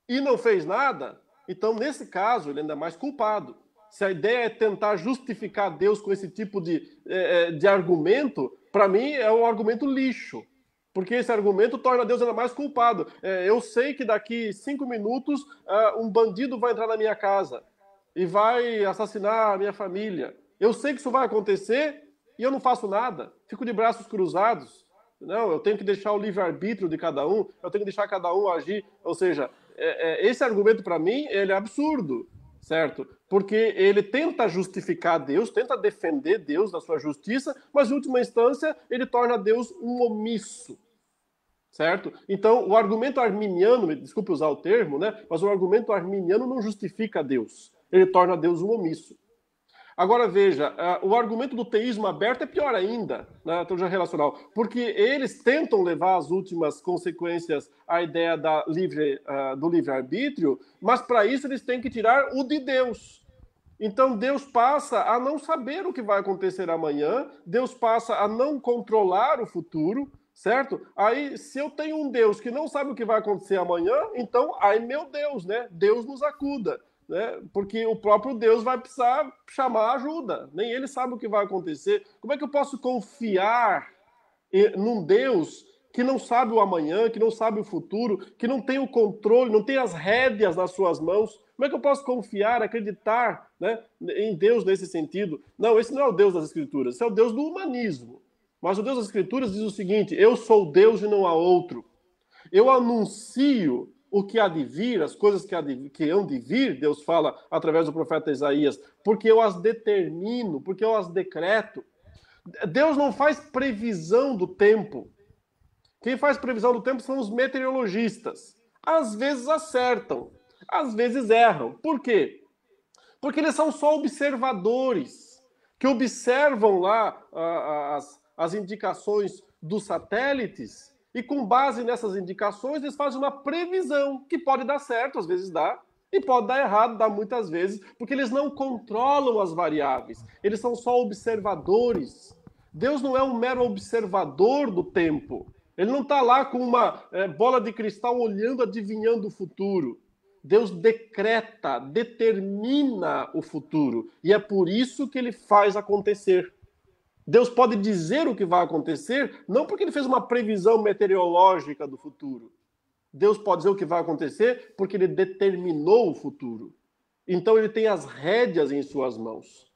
e não fez nada, então nesse caso ele ainda é mais culpado se a ideia é tentar justificar Deus com esse tipo de, é, é, de argumento, para mim é um argumento lixo. Porque esse argumento torna Deus ainda mais culpado. É, eu sei que daqui cinco minutos um bandido vai entrar na minha casa e vai assassinar a minha família. Eu sei que isso vai acontecer e eu não faço nada. Fico de braços cruzados. Não, eu tenho que deixar o livre-arbítrio de cada um, eu tenho que deixar cada um agir. Ou seja, esse argumento para mim ele é absurdo certo? Porque ele tenta justificar Deus, tenta defender Deus da sua justiça, mas em última instância ele torna Deus um omisso, certo? Então, o argumento arminiano, desculpe usar o termo, né? Mas o argumento arminiano não justifica Deus, ele torna Deus um omisso. Agora veja, uh, o argumento do teísmo aberto é pior ainda na teologia relacional, porque eles tentam levar as últimas consequências à ideia da livre, uh, do livre-arbítrio, mas para isso eles têm que tirar o de Deus. Então Deus passa a não saber o que vai acontecer amanhã, Deus passa a não controlar o futuro, certo? Aí, se eu tenho um Deus que não sabe o que vai acontecer amanhã, então, ai meu Deus, né? Deus nos acuda né? porque o próprio Deus vai precisar chamar ajuda, nem ele sabe o que vai acontecer. Como é que eu posso confiar num Deus que não sabe o amanhã, que não sabe o futuro, que não tem o controle, não tem as rédeas nas suas mãos? Como é que eu posso confiar, acreditar né, em Deus nesse sentido? Não, esse não é o Deus das Escrituras, esse é o Deus do humanismo. Mas o Deus das Escrituras diz o seguinte: eu sou Deus e não há outro. Eu anuncio o que há de vir, as coisas que, há de, que hão de vir, Deus fala através do profeta Isaías, porque eu as determino, porque eu as decreto. Deus não faz previsão do tempo. Quem faz previsão do tempo são os meteorologistas. Às vezes acertam, às vezes erram. Por quê? Porque eles são só observadores, que observam lá as, as indicações dos satélites e com base nessas indicações, eles fazem uma previsão que pode dar certo, às vezes dá, e pode dar errado, dá muitas vezes, porque eles não controlam as variáveis, eles são só observadores. Deus não é um mero observador do tempo. Ele não está lá com uma é, bola de cristal olhando, adivinhando o futuro. Deus decreta, determina o futuro. E é por isso que ele faz acontecer. Deus pode dizer o que vai acontecer, não porque ele fez uma previsão meteorológica do futuro. Deus pode dizer o que vai acontecer porque ele determinou o futuro. Então ele tem as rédeas em suas mãos.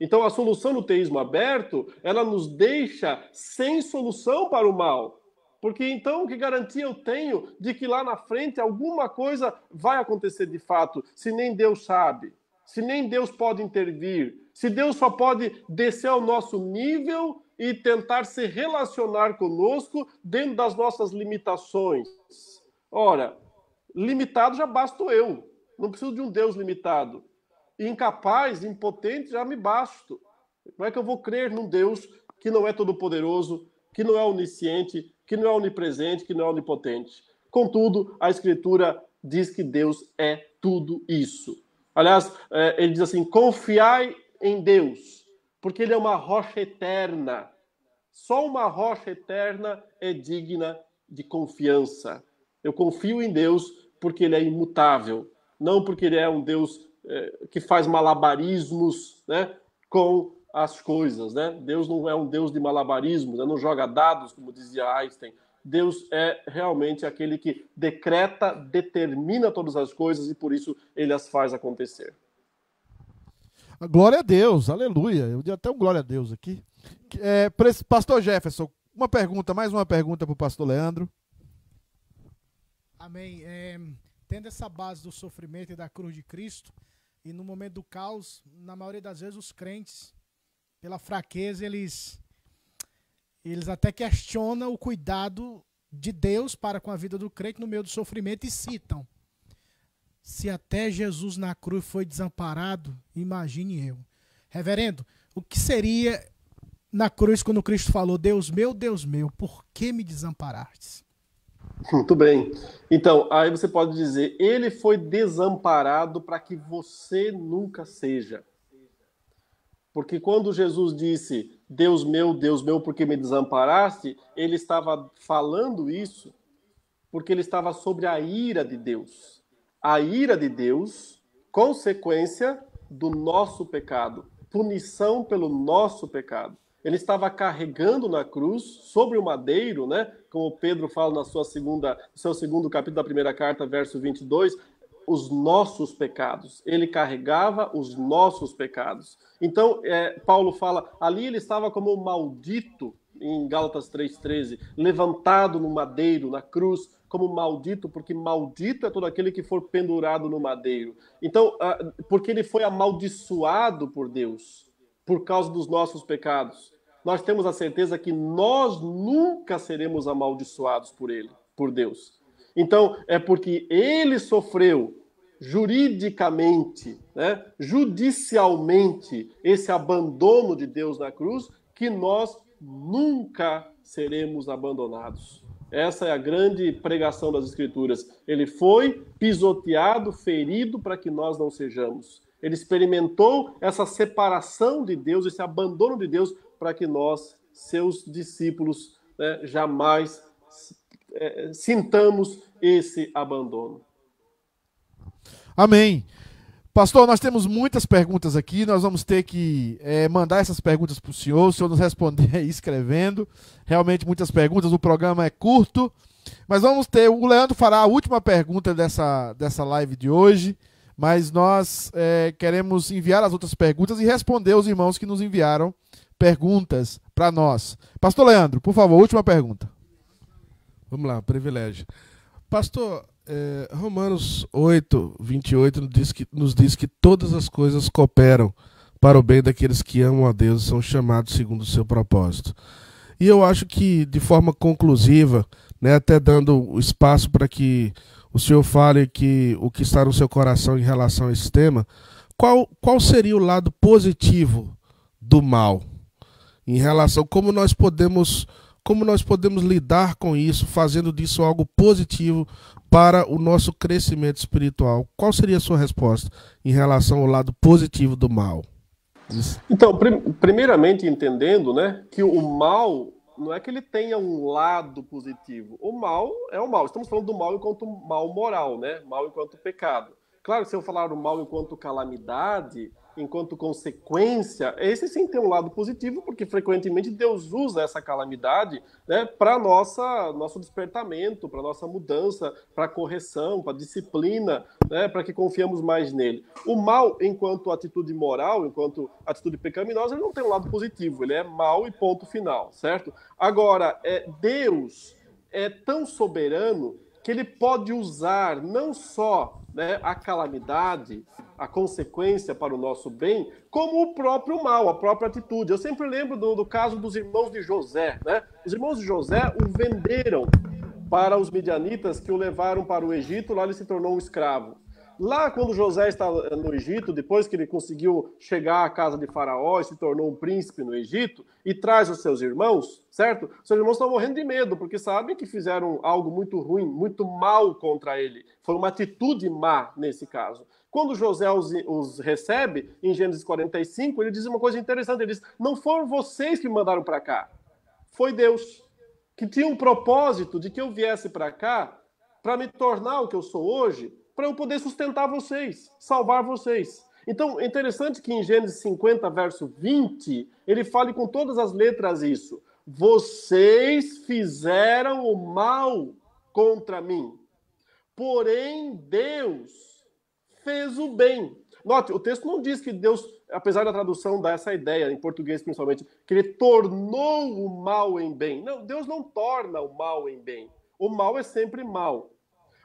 Então a solução do teísmo aberto, ela nos deixa sem solução para o mal. Porque então que garantia eu tenho de que lá na frente alguma coisa vai acontecer de fato, se nem Deus sabe? Se nem Deus pode intervir, se Deus só pode descer ao nosso nível e tentar se relacionar conosco dentro das nossas limitações. Ora, limitado já basta eu, não preciso de um Deus limitado. Incapaz, impotente, já me basto. Como é que eu vou crer num Deus que não é todo-poderoso, que não é onisciente, que não é onipresente, que não é onipotente? Contudo, a Escritura diz que Deus é tudo isso. Aliás, é, ele diz assim: confiai em Deus, porque Ele é uma rocha eterna. Só uma rocha eterna é digna de confiança. Eu confio em Deus porque Ele é imutável, não porque Ele é um Deus é, que faz malabarismos né, com as coisas. Né? Deus não é um Deus de malabarismos, né? não joga dados, como dizia Einstein. Deus é realmente aquele que decreta, determina todas as coisas e por isso ele as faz acontecer. Glória a Deus, aleluia. Eu dei até um glória a Deus aqui. É, pastor Jefferson, uma pergunta, mais uma pergunta para o pastor Leandro. Amém. É, tendo essa base do sofrimento e da cruz de Cristo, e no momento do caos, na maioria das vezes os crentes, pela fraqueza, eles eles até questionam o cuidado de Deus para com a vida do crente no meio do sofrimento e citam: Se até Jesus na cruz foi desamparado, imagine eu. Reverendo, o que seria na cruz quando Cristo falou: Deus meu, Deus meu, por que me desamparastes? Muito bem. Então, aí você pode dizer: Ele foi desamparado para que você nunca seja. Porque quando Jesus disse, Deus meu, Deus meu, por que me desamparaste? Ele estava falando isso porque ele estava sobre a ira de Deus. A ira de Deus, consequência do nosso pecado, punição pelo nosso pecado. Ele estava carregando na cruz, sobre o madeiro, né? Como Pedro fala na sua segunda, seu segundo capítulo da primeira carta, verso 22, os nossos pecados. Ele carregava os nossos pecados. Então, é, Paulo fala, ali ele estava como maldito, em Gálatas 3,13, levantado no madeiro, na cruz, como maldito, porque maldito é todo aquele que for pendurado no madeiro. Então, porque ele foi amaldiçoado por Deus, por causa dos nossos pecados. Nós temos a certeza que nós nunca seremos amaldiçoados por ele, por Deus. Então, é porque ele sofreu juridicamente, né, judicialmente, esse abandono de Deus na cruz, que nós nunca seremos abandonados. Essa é a grande pregação das Escrituras. Ele foi pisoteado, ferido para que nós não sejamos. Ele experimentou essa separação de Deus, esse abandono de Deus, para que nós, seus discípulos, né, jamais é, sintamos esse abandono. Amém. Pastor, nós temos muitas perguntas aqui, nós vamos ter que é, mandar essas perguntas para o senhor, o senhor nos responder aí escrevendo. Realmente muitas perguntas, o programa é curto, mas vamos ter. O Leandro fará a última pergunta dessa, dessa live de hoje, mas nós é, queremos enviar as outras perguntas e responder os irmãos que nos enviaram perguntas para nós. Pastor Leandro, por favor, última pergunta. Vamos lá, privilégio. Pastor, é, Romanos 8, 28 nos diz, que, nos diz que todas as coisas cooperam para o bem daqueles que amam a Deus e são chamados segundo o seu propósito. E eu acho que, de forma conclusiva, né, até dando espaço para que o senhor fale que o que está no seu coração em relação a esse tema, qual, qual seria o lado positivo do mal? Em relação como nós podemos como nós podemos lidar com isso, fazendo disso algo positivo para o nosso crescimento espiritual. Qual seria a sua resposta em relação ao lado positivo do mal? Então, prim primeiramente entendendo, né, que o mal não é que ele tenha um lado positivo. O mal é o mal. Estamos falando do mal enquanto mal moral, né? Mal enquanto pecado. Claro se eu falar do mal enquanto calamidade, enquanto consequência, esse sim tem um lado positivo, porque frequentemente Deus usa essa calamidade né, para nossa nosso despertamento, para nossa mudança, para correção, para disciplina, né, para que confiamos mais nele. O mal, enquanto atitude moral, enquanto atitude pecaminosa, ele não tem um lado positivo, ele é mal e ponto final, certo? Agora, é, Deus é tão soberano que ele pode usar não só né, a calamidade a consequência para o nosso bem, como o próprio mal, a própria atitude. Eu sempre lembro do, do caso dos irmãos de José. Né? Os irmãos de José o venderam para os midianitas que o levaram para o Egito, lá ele se tornou um escravo. Lá, quando José está no Egito, depois que ele conseguiu chegar à casa de Faraó e se tornou um príncipe no Egito, e traz os seus irmãos, certo? Seus irmãos estão morrendo de medo, porque sabem que fizeram algo muito ruim, muito mal contra ele. Foi uma atitude má nesse caso. Quando José os, os recebe, em Gênesis 45, ele diz uma coisa interessante: ele diz, Não foram vocês que me mandaram para cá, foi Deus, que tinha um propósito de que eu viesse para cá para me tornar o que eu sou hoje para eu poder sustentar vocês, salvar vocês. Então, é interessante que em Gênesis 50, verso 20, ele fale com todas as letras isso. Vocês fizeram o mal contra mim, porém Deus fez o bem. Note, o texto não diz que Deus, apesar da tradução dar essa ideia, em português principalmente, que ele tornou o mal em bem. Não, Deus não torna o mal em bem. O mal é sempre mal.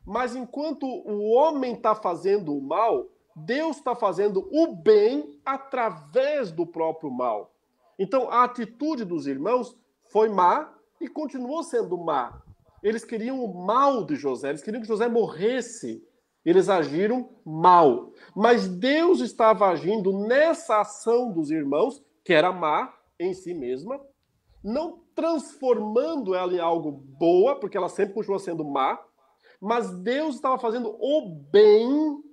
Mas enquanto o homem está fazendo o mal, Deus está fazendo o bem através do próprio mal. Então a atitude dos irmãos foi má e continuou sendo má. Eles queriam o mal de José, eles queriam que José morresse. Eles agiram mal. Mas Deus estava agindo nessa ação dos irmãos, que era má em si mesma, não transformando ela em algo boa, porque ela sempre continua sendo má, mas Deus estava fazendo o bem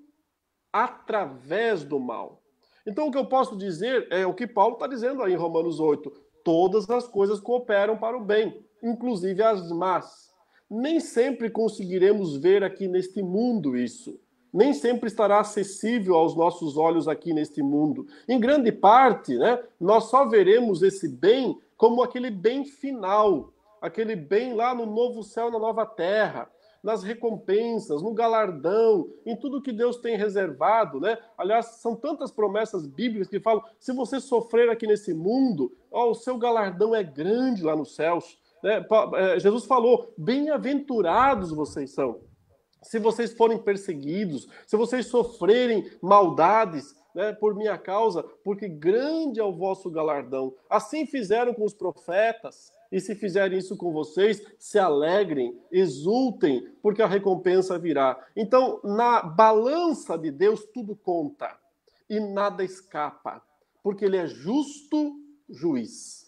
através do mal. Então, o que eu posso dizer é o que Paulo está dizendo aí em Romanos 8: todas as coisas cooperam para o bem, inclusive as más. Nem sempre conseguiremos ver aqui neste mundo isso. Nem sempre estará acessível aos nossos olhos aqui neste mundo. Em grande parte, né, nós só veremos esse bem como aquele bem final, aquele bem lá no novo céu, na nova terra nas recompensas, no galardão, em tudo que Deus tem reservado, né? Aliás, são tantas promessas bíblicas que falam: se você sofrer aqui nesse mundo, ó, o seu galardão é grande lá nos céus. Né? É, Jesus falou: bem-aventurados vocês são. Se vocês forem perseguidos, se vocês sofrerem maldades, né, por minha causa, porque grande é o vosso galardão. Assim fizeram com os profetas, e se fizerem isso com vocês, se alegrem, exultem, porque a recompensa virá. Então, na balança de Deus, tudo conta e nada escapa, porque Ele é justo juiz.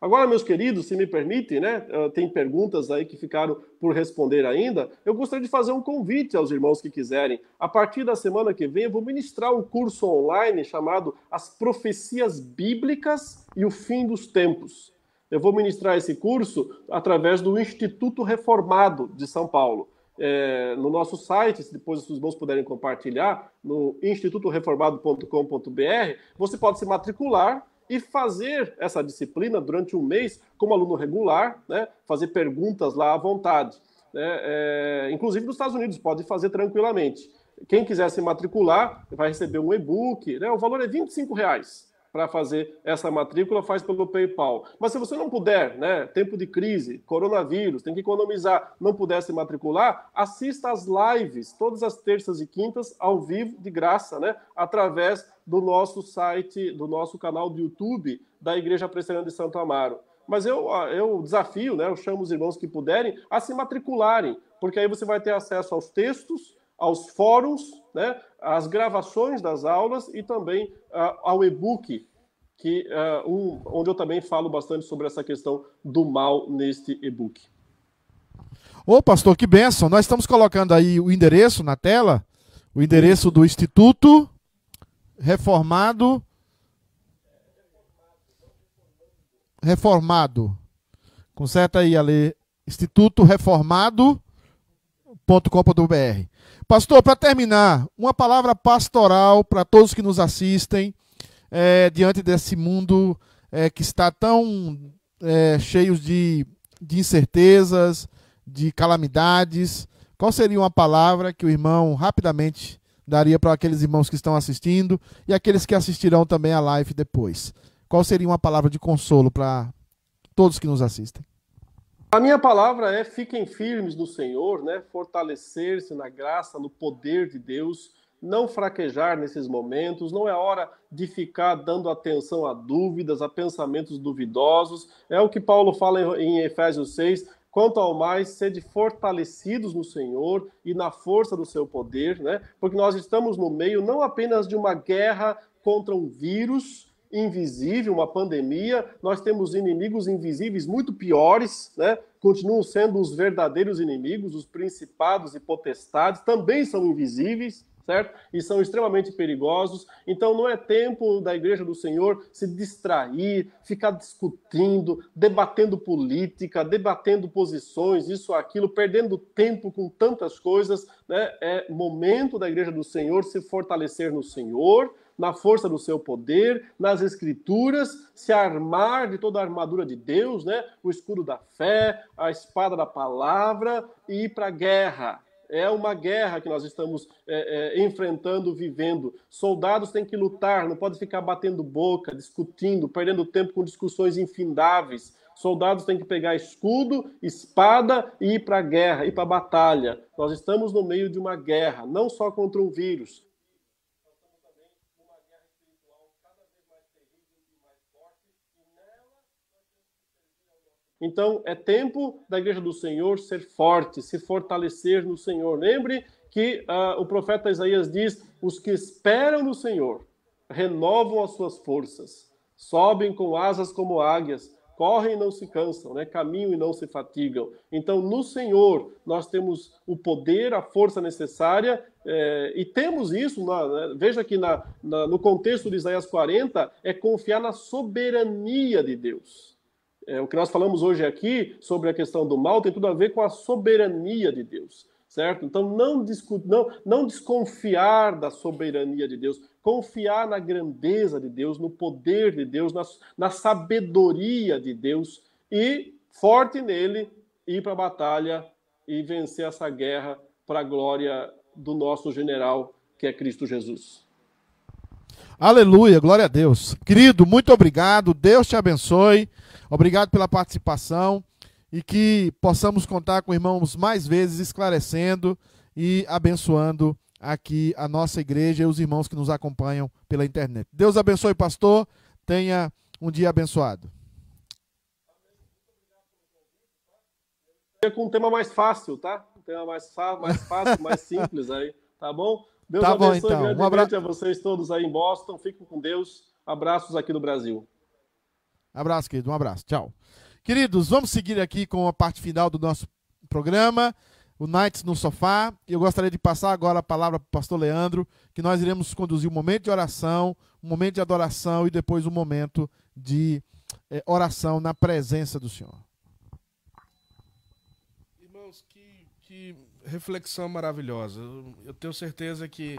Agora, meus queridos, se me permitem, né? Tem perguntas aí que ficaram por responder ainda. Eu gostaria de fazer um convite aos irmãos que quiserem. A partir da semana que vem, eu vou ministrar um curso online chamado As Profecias Bíblicas e o Fim dos Tempos. Eu vou ministrar esse curso através do Instituto Reformado de São Paulo. É, no nosso site, se depois os irmãos puderem compartilhar, no institutoreformado.com.br, você pode se matricular e fazer essa disciplina durante um mês como aluno regular, né, fazer perguntas lá à vontade. Né, é, inclusive nos Estados Unidos, pode fazer tranquilamente. Quem quiser se matricular vai receber um e-book, né, o valor é 25 reais para fazer essa matrícula, faz pelo PayPal. Mas se você não puder, né, tempo de crise, coronavírus, tem que economizar, não puder se matricular, assista às lives, todas as terças e quintas, ao vivo, de graça, né, através do nosso site, do nosso canal do YouTube da Igreja Presbiteriana de Santo Amaro. Mas eu, eu desafio, né, eu chamo os irmãos que puderem a se matricularem, porque aí você vai ter acesso aos textos, aos fóruns, né, às gravações das aulas e também uh, ao e-book, que, uh, um, onde eu também falo bastante sobre essa questão do mal neste e-book. Ô, pastor, que benção. Nós estamos colocando aí o endereço na tela, o endereço do Instituto Reformado. Reformado. Conserta aí, Ale. Instituto Reformado com.br Pastor, para terminar, uma palavra pastoral para todos que nos assistem é, diante desse mundo é, que está tão é, cheio de, de incertezas, de calamidades. Qual seria uma palavra que o irmão rapidamente daria para aqueles irmãos que estão assistindo e aqueles que assistirão também a live depois? Qual seria uma palavra de consolo para todos que nos assistem? A minha palavra é fiquem firmes no Senhor, né? Fortalecer-se na graça, no poder de Deus, não fraquejar nesses momentos, não é hora de ficar dando atenção a dúvidas, a pensamentos duvidosos. É o que Paulo fala em Efésios 6, quanto ao mais, sede fortalecidos no Senhor e na força do seu poder, né? Porque nós estamos no meio não apenas de uma guerra contra um vírus invisível, uma pandemia, nós temos inimigos invisíveis muito piores, né? Continuam sendo os verdadeiros inimigos, os principados e potestades, também são invisíveis, certo? E são extremamente perigosos. Então não é tempo da igreja do Senhor se distrair, ficar discutindo, debatendo política, debatendo posições, isso, aquilo, perdendo tempo com tantas coisas. Né? É momento da igreja do Senhor se fortalecer no Senhor, na força do seu poder, nas escrituras, se armar de toda a armadura de Deus, né? O escudo da fé, a espada da palavra e ir para a guerra é uma guerra que nós estamos é, é, enfrentando, vivendo. Soldados têm que lutar, não pode ficar batendo boca, discutindo, perdendo tempo com discussões infindáveis. Soldados têm que pegar escudo, espada e ir para a guerra, ir para a batalha. Nós estamos no meio de uma guerra, não só contra um vírus, Então, é tempo da igreja do Senhor ser forte, se fortalecer no Senhor. Lembre que uh, o profeta Isaías diz: os que esperam no Senhor renovam as suas forças, sobem com asas como águias, correm e não se cansam, né? caminham e não se fatigam. Então, no Senhor, nós temos o poder, a força necessária, é, e temos isso, na, né? veja que na, na, no contexto de Isaías 40, é confiar na soberania de Deus. É, o que nós falamos hoje aqui sobre a questão do mal tem tudo a ver com a soberania de Deus, certo? Então, não, não, não desconfiar da soberania de Deus, confiar na grandeza de Deus, no poder de Deus, na, na sabedoria de Deus e, forte nele, ir para a batalha e vencer essa guerra para a glória do nosso general, que é Cristo Jesus. Aleluia, glória a Deus. Querido, muito obrigado. Deus te abençoe. Obrigado pela participação e que possamos contar com irmãos mais vezes esclarecendo e abençoando aqui a nossa igreja e os irmãos que nos acompanham pela internet. Deus abençoe, pastor. Tenha um dia abençoado. Com um tema mais fácil, tá? Um tema mais, mais fácil, mais simples aí, tá bom? Deus tá abençoe bom, então. um abraço a vocês todos aí em Boston. Fiquem com Deus. Abraços aqui do Brasil. Abraço, querido. Um abraço. Tchau. Queridos, vamos seguir aqui com a parte final do nosso programa, o Nights no Sofá. Eu gostaria de passar agora a palavra para o pastor Leandro, que nós iremos conduzir um momento de oração, um momento de adoração e depois um momento de é, oração na presença do Senhor. Irmãos, que, que reflexão maravilhosa. Eu tenho certeza que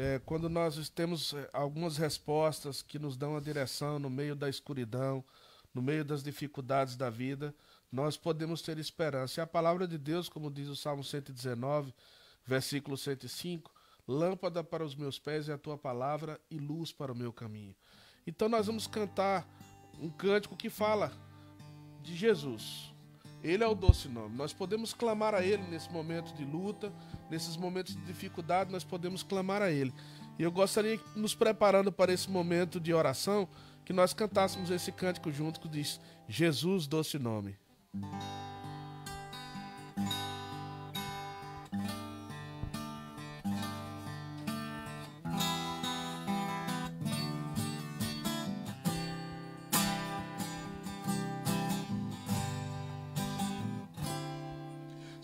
é, quando nós temos é, algumas respostas que nos dão a direção no meio da escuridão, no meio das dificuldades da vida, nós podemos ter esperança. E a palavra de Deus, como diz o Salmo 119, versículo 105, lâmpada para os meus pés é a tua palavra e luz para o meu caminho. Então nós vamos cantar um cântico que fala de Jesus. Ele é o doce nome. Nós podemos clamar a Ele nesse momento de luta, nesses momentos de dificuldade, nós podemos clamar a Ele. E eu gostaria, nos preparando para esse momento de oração, que nós cantássemos esse cântico junto que diz: Jesus, doce nome.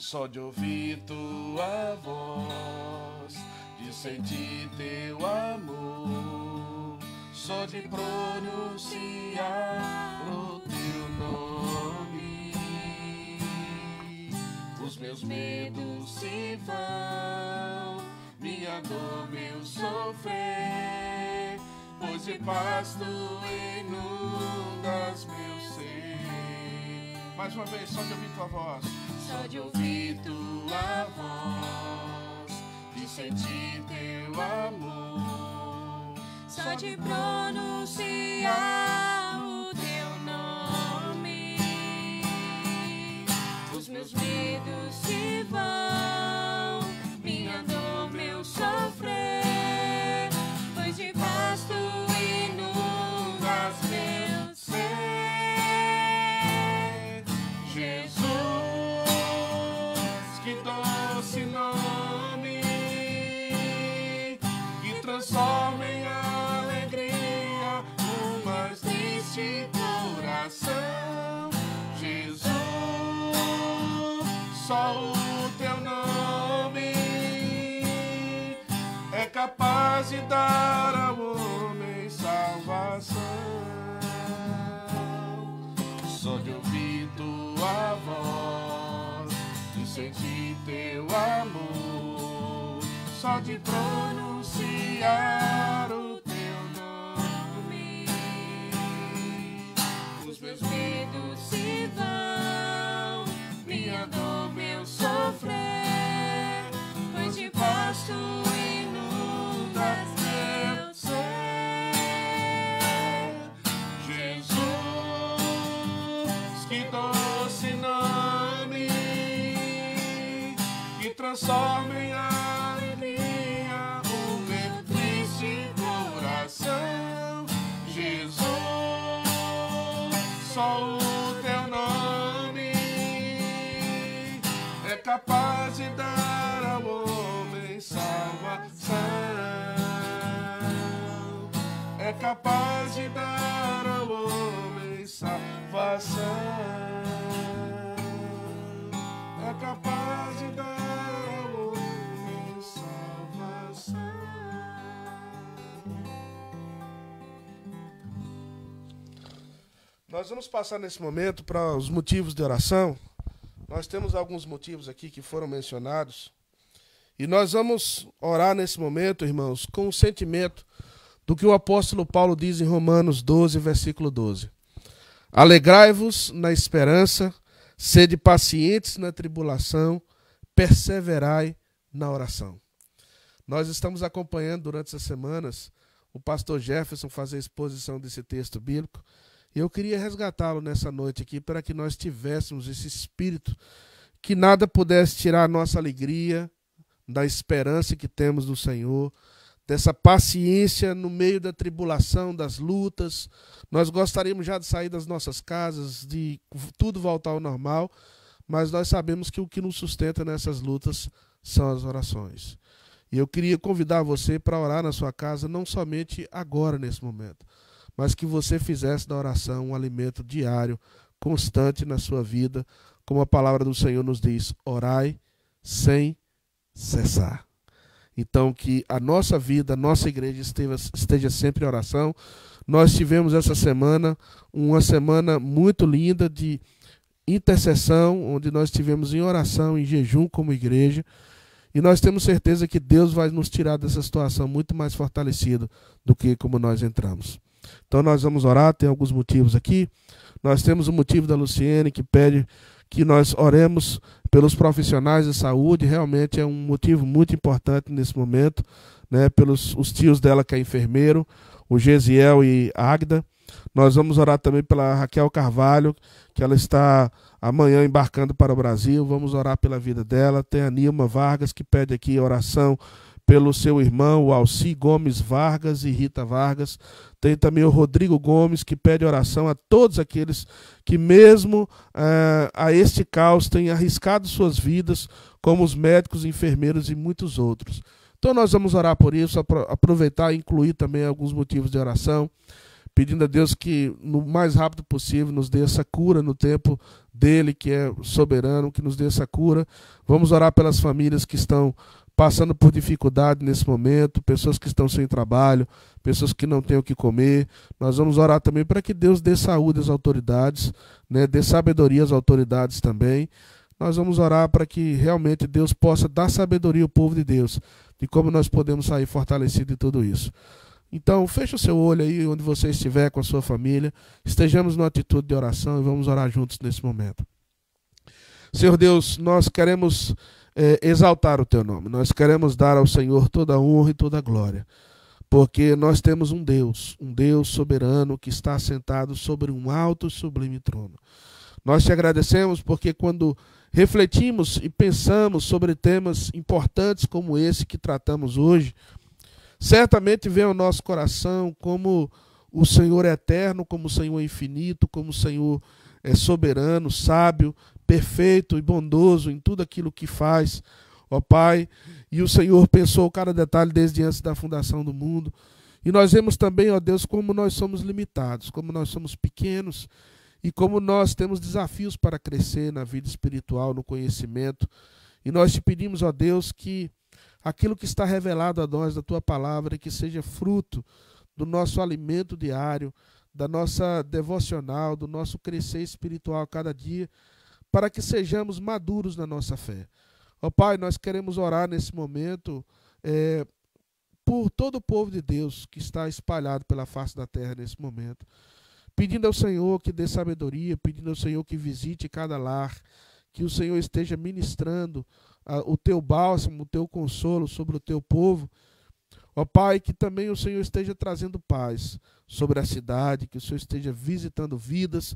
Só de ouvir tua voz, de sentir teu amor, só de pronunciar o teu nome, os meus medos se vão, minha dor, meu sofrer, pois de paz tu inundas meu ser. Mais uma vez, só de ouvir tua voz só de ouvir tua voz, de sentir teu amor, só de pronunciar o teu nome, os meus medos se vão, Só o teu nome é capaz de dar ao homem salvação. Só de ouvir tua voz de sentir teu amor, só de pronunciar o Nós vamos passar nesse momento para os motivos de oração. Nós temos alguns motivos aqui que foram mencionados. E nós vamos orar nesse momento, irmãos, com o sentimento do que o apóstolo Paulo diz em Romanos 12, versículo 12. Alegrai-vos na esperança, sede pacientes na tribulação, perseverai na oração. Nós estamos acompanhando durante essas semanas o pastor Jefferson fazer a exposição desse texto bíblico. E eu queria resgatá-lo nessa noite aqui para que nós tivéssemos esse espírito que nada pudesse tirar a nossa alegria, da esperança que temos no Senhor, dessa paciência no meio da tribulação, das lutas. Nós gostaríamos já de sair das nossas casas, de tudo voltar ao normal, mas nós sabemos que o que nos sustenta nessas lutas são as orações. E eu queria convidar você para orar na sua casa, não somente agora, nesse momento, mas que você fizesse da oração um alimento diário, constante na sua vida, como a palavra do Senhor nos diz: orai sem cessar. Então, que a nossa vida, a nossa igreja esteja, esteja sempre em oração. Nós tivemos essa semana uma semana muito linda de intercessão, onde nós tivemos em oração, em jejum como igreja. E nós temos certeza que Deus vai nos tirar dessa situação muito mais fortalecido do que como nós entramos. Então nós vamos orar, tem alguns motivos aqui. Nós temos o motivo da Luciene que pede que nós oremos pelos profissionais de saúde, realmente é um motivo muito importante nesse momento, né, pelos os tios dela que é enfermeiro, o Gesiel e a Agda. Nós vamos orar também pela Raquel Carvalho, que ela está amanhã embarcando para o Brasil. Vamos orar pela vida dela. Tem a Nilma Vargas, que pede aqui oração pelo seu irmão, Alci Gomes Vargas e Rita Vargas. Tem também o Rodrigo Gomes, que pede oração a todos aqueles que, mesmo eh, a este caos, têm arriscado suas vidas, como os médicos, enfermeiros e muitos outros. Então, nós vamos orar por isso, apro- aproveitar e incluir também alguns motivos de oração, pedindo a Deus que, no mais rápido possível, nos dê essa cura no tempo dele, que é soberano, que nos dê essa cura. Vamos orar pelas famílias que estão passando por dificuldade nesse momento, pessoas que estão sem trabalho, pessoas que não têm o que comer. Nós vamos orar também para que Deus dê saúde às autoridades, né, dê sabedoria às autoridades também. Nós vamos orar para que realmente Deus possa dar sabedoria ao povo de Deus, de como nós podemos sair fortalecidos de tudo isso. Então, feche o seu olho aí onde você estiver com a sua família. Estejamos numa atitude de oração e vamos orar juntos nesse momento. Senhor Deus, nós queremos eh, exaltar o teu nome. Nós queremos dar ao Senhor toda a honra e toda a glória. Porque nós temos um Deus, um Deus soberano que está sentado sobre um alto e sublime trono. Nós te agradecemos porque quando refletimos e pensamos sobre temas importantes como esse que tratamos hoje, certamente vem ao nosso coração como o Senhor é eterno, como o Senhor é infinito, como o Senhor é soberano, sábio, perfeito e bondoso em tudo aquilo que faz, ó Pai. E o Senhor pensou cada detalhe desde antes da fundação do mundo. E nós vemos também, ó Deus, como nós somos limitados, como nós somos pequenos e como nós temos desafios para crescer na vida espiritual, no conhecimento. E nós te pedimos, ó Deus, que aquilo que está revelado a nós da tua palavra, que seja fruto do nosso alimento diário, da nossa devocional, do nosso crescer espiritual cada dia, para que sejamos maduros na nossa fé. Ó Pai, nós queremos orar nesse momento é, por todo o povo de Deus que está espalhado pela face da terra nesse momento, pedindo ao Senhor que dê sabedoria, pedindo ao Senhor que visite cada lar, que o Senhor esteja ministrando o teu bálsamo, o teu consolo sobre o teu povo. Ó Pai, que também o Senhor esteja trazendo paz sobre a cidade, que o Senhor esteja visitando vidas,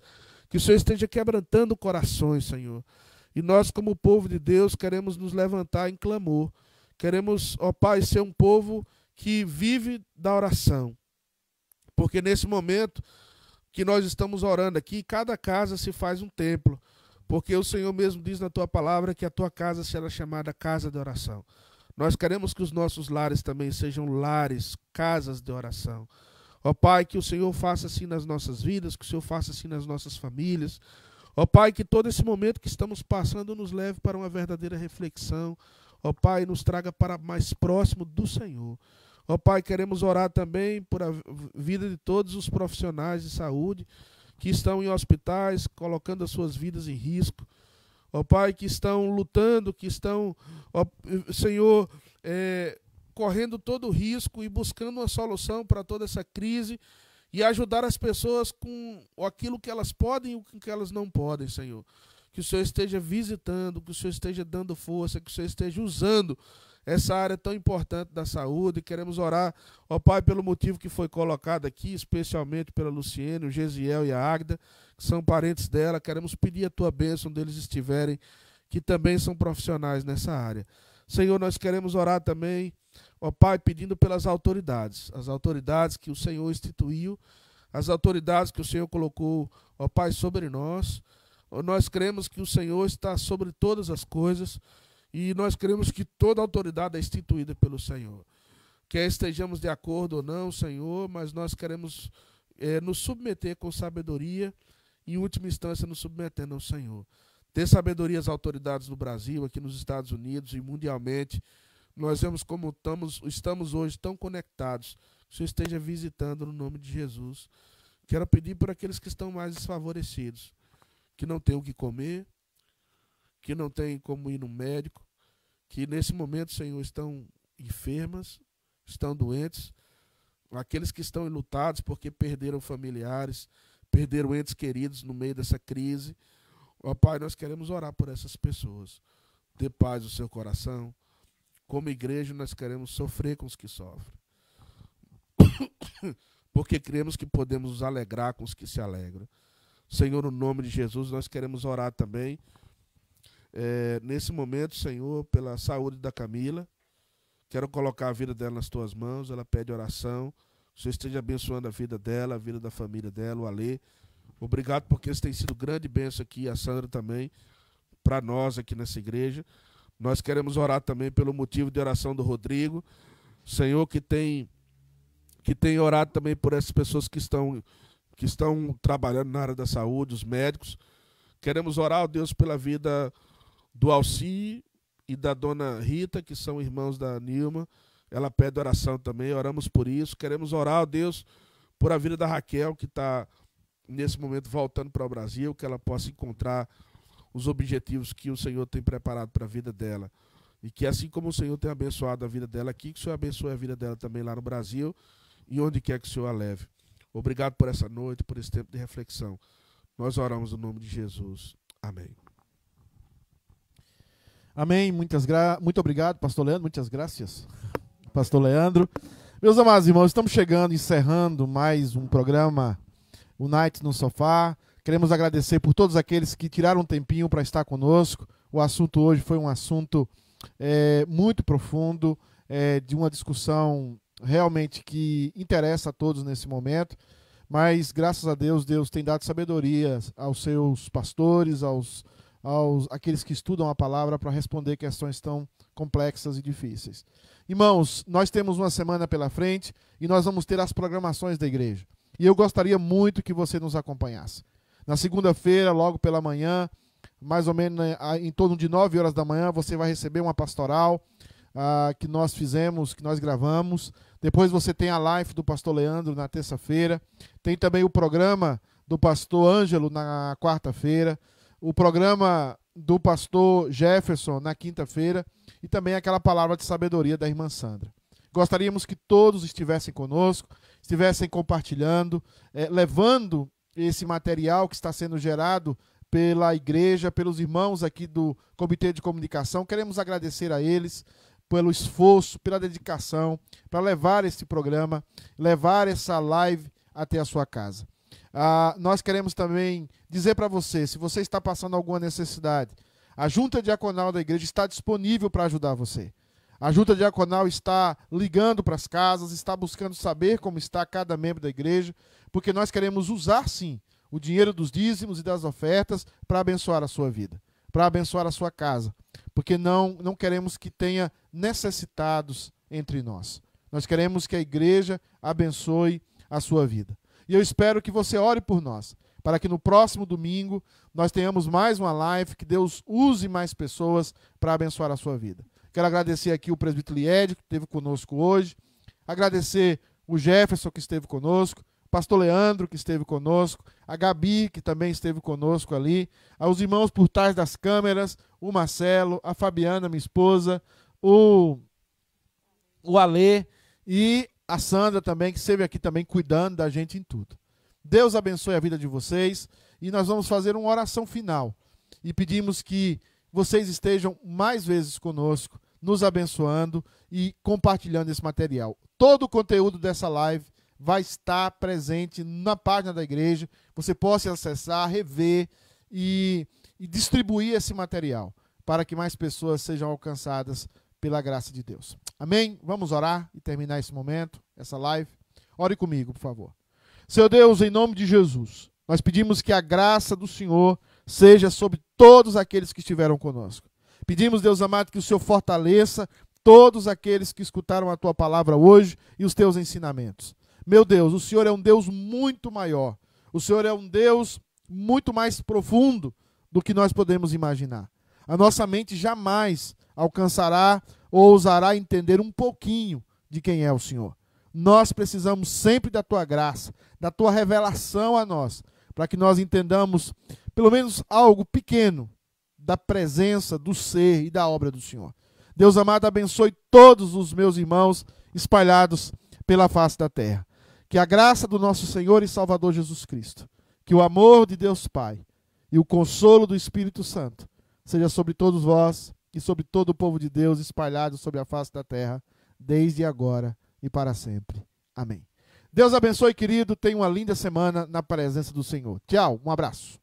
que o Senhor esteja quebrantando corações, Senhor. E nós, como povo de Deus, queremos nos levantar em clamor. Queremos, ó Pai, ser um povo que vive da oração. Porque nesse momento que nós estamos orando aqui, cada casa se faz um templo. Porque o Senhor mesmo diz na tua palavra que a tua casa será chamada casa de oração. Nós queremos que os nossos lares também sejam lares, casas de oração. Ó Pai, que o Senhor faça assim nas nossas vidas, que o Senhor faça assim nas nossas famílias. Ó Pai, que todo esse momento que estamos passando nos leve para uma verdadeira reflexão. Ó Pai, nos traga para mais próximo do Senhor. Ó Pai, queremos orar também por a vida de todos os profissionais de saúde que estão em hospitais, colocando as suas vidas em risco. Ó Pai, que estão lutando, que estão, Senhor, é, correndo todo o risco e buscando uma solução para toda essa crise e ajudar as pessoas com aquilo que elas podem e o que elas não podem, Senhor. Que o Senhor esteja visitando, que o Senhor esteja dando força, que o Senhor esteja usando essa área tão importante da saúde. Queremos orar, ó Pai, pelo motivo que foi colocado aqui, especialmente pela Luciene, o Gesiel e a Agda, que são parentes dela. Queremos pedir a tua bênção onde eles estiverem, que também são profissionais nessa área. Senhor, nós queremos orar também, ó Pai, pedindo pelas autoridades, as autoridades que o Senhor instituiu, as autoridades que o Senhor colocou, ó Pai, sobre nós. Nós cremos que o Senhor está sobre todas as coisas. E nós queremos que toda autoridade é instituída pelo Senhor. Quer estejamos de acordo ou não, Senhor, mas nós queremos é, nos submeter com sabedoria e, em última instância, nos submetendo ao Senhor. Ter sabedoria às autoridades no Brasil, aqui nos Estados Unidos e mundialmente. Nós vemos como estamos, estamos hoje tão conectados. Que o Senhor esteja visitando no nome de Jesus. Quero pedir por aqueles que estão mais desfavorecidos, que não têm o que comer, que não têm como ir no médico, que nesse momento, Senhor, estão enfermas, estão doentes, aqueles que estão enlutados porque perderam familiares, perderam entes queridos no meio dessa crise. Ó Pai, nós queremos orar por essas pessoas. Dê paz no seu coração. Como igreja, nós queremos sofrer com os que sofrem. Porque cremos que podemos nos alegrar com os que se alegram. Senhor, no nome de Jesus, nós queremos orar também é, nesse momento, Senhor, pela saúde da Camila. Quero colocar a vida dela nas tuas mãos. Ela pede oração. O Senhor esteja abençoando a vida dela, a vida da família dela, o Alê. Obrigado porque isso tem sido grande bênção aqui, a Sandra também, para nós aqui nessa igreja. Nós queremos orar também pelo motivo de oração do Rodrigo. Senhor, que tem que tem orado também por essas pessoas que estão que estão trabalhando na área da saúde, os médicos. Queremos orar, ó Deus, pela vida do Alci e da dona Rita, que são irmãos da Nilma. Ela pede oração também, oramos por isso. Queremos orar, ó Deus, por a vida da Raquel, que está nesse momento voltando para o Brasil, que ela possa encontrar os objetivos que o Senhor tem preparado para a vida dela. E que assim como o Senhor tem abençoado a vida dela aqui, que o Senhor abençoe a vida dela também lá no Brasil e onde quer que o Senhor a leve. Obrigado por essa noite, por esse tempo de reflexão. Nós oramos no nome de Jesus. Amém. Amém. Muitas gra... Muito obrigado, pastor Leandro. Muitas graças, pastor Leandro. Meus amados irmãos, estamos chegando, encerrando mais um programa o Night no Sofá. Queremos agradecer por todos aqueles que tiraram um tempinho para estar conosco. O assunto hoje foi um assunto é, muito profundo, é, de uma discussão realmente que interessa a todos nesse momento. Mas graças a Deus, Deus tem dado sabedoria aos seus pastores, aos aos aqueles que estudam a palavra para responder questões tão complexas e difíceis. Irmãos, nós temos uma semana pela frente e nós vamos ter as programações da igreja. E eu gostaria muito que você nos acompanhasse. Na segunda-feira, logo pela manhã, mais ou menos né, em torno de 9 horas da manhã, você vai receber uma pastoral ah, que nós fizemos, que nós gravamos. Depois você tem a live do pastor Leandro na terça-feira. Tem também o programa do pastor Ângelo na quarta-feira. O programa do pastor Jefferson na quinta-feira. E também aquela palavra de sabedoria da irmã Sandra. Gostaríamos que todos estivessem conosco, estivessem compartilhando, eh, levando esse material que está sendo gerado pela igreja, pelos irmãos aqui do Comitê de Comunicação. Queremos agradecer a eles pelo esforço, pela dedicação, para levar esse programa, levar essa live até a sua casa. Ah, nós queremos também dizer para você, se você está passando alguma necessidade, a Junta Diaconal da Igreja está disponível para ajudar você. A Junta Diaconal está ligando para as casas, está buscando saber como está cada membro da igreja, porque nós queremos usar sim o dinheiro dos dízimos e das ofertas para abençoar a sua vida, para abençoar a sua casa, porque não, não queremos que tenha necessitados entre nós. Nós queremos que a igreja abençoe a sua vida. E eu espero que você ore por nós, para que no próximo domingo nós tenhamos mais uma live, que Deus use mais pessoas para abençoar a sua vida. Quero agradecer aqui o presbítero Lied, que esteve conosco hoje. Agradecer o Jefferson, que esteve conosco. Pastor Leandro, que esteve conosco. A Gabi, que também esteve conosco ali. Aos irmãos por trás das câmeras. O Marcelo, a Fabiana, minha esposa. O, o Alê. E a Sandra também, que esteve aqui também cuidando da gente em tudo. Deus abençoe a vida de vocês. E nós vamos fazer uma oração final. E pedimos que vocês estejam mais vezes conosco, nos abençoando e compartilhando esse material. Todo o conteúdo dessa live vai estar presente na página da igreja. Você possa acessar, rever e, e distribuir esse material para que mais pessoas sejam alcançadas pela graça de Deus. Amém? Vamos orar e terminar esse momento, essa live. Ore comigo, por favor. Seu Deus, em nome de Jesus, nós pedimos que a graça do Senhor seja sobre todos aqueles que estiveram conosco. Pedimos, Deus amado, que o Senhor fortaleça todos aqueles que escutaram a tua palavra hoje e os teus ensinamentos. Meu Deus, o Senhor é um Deus muito maior. O Senhor é um Deus muito mais profundo do que nós podemos imaginar. A nossa mente jamais alcançará ou ousará entender um pouquinho de quem é o Senhor. Nós precisamos sempre da tua graça, da tua revelação a nós, para que nós entendamos pelo menos algo pequeno da presença, do ser e da obra do Senhor. Deus amado, abençoe todos os meus irmãos espalhados pela face da terra. Que a graça do nosso Senhor e Salvador Jesus Cristo, que o amor de Deus Pai e o consolo do Espírito Santo seja sobre todos vós e sobre todo o povo de Deus espalhado sobre a face da terra, desde agora e para sempre. Amém. Deus abençoe, querido. Tenha uma linda semana na presença do Senhor. Tchau, um abraço.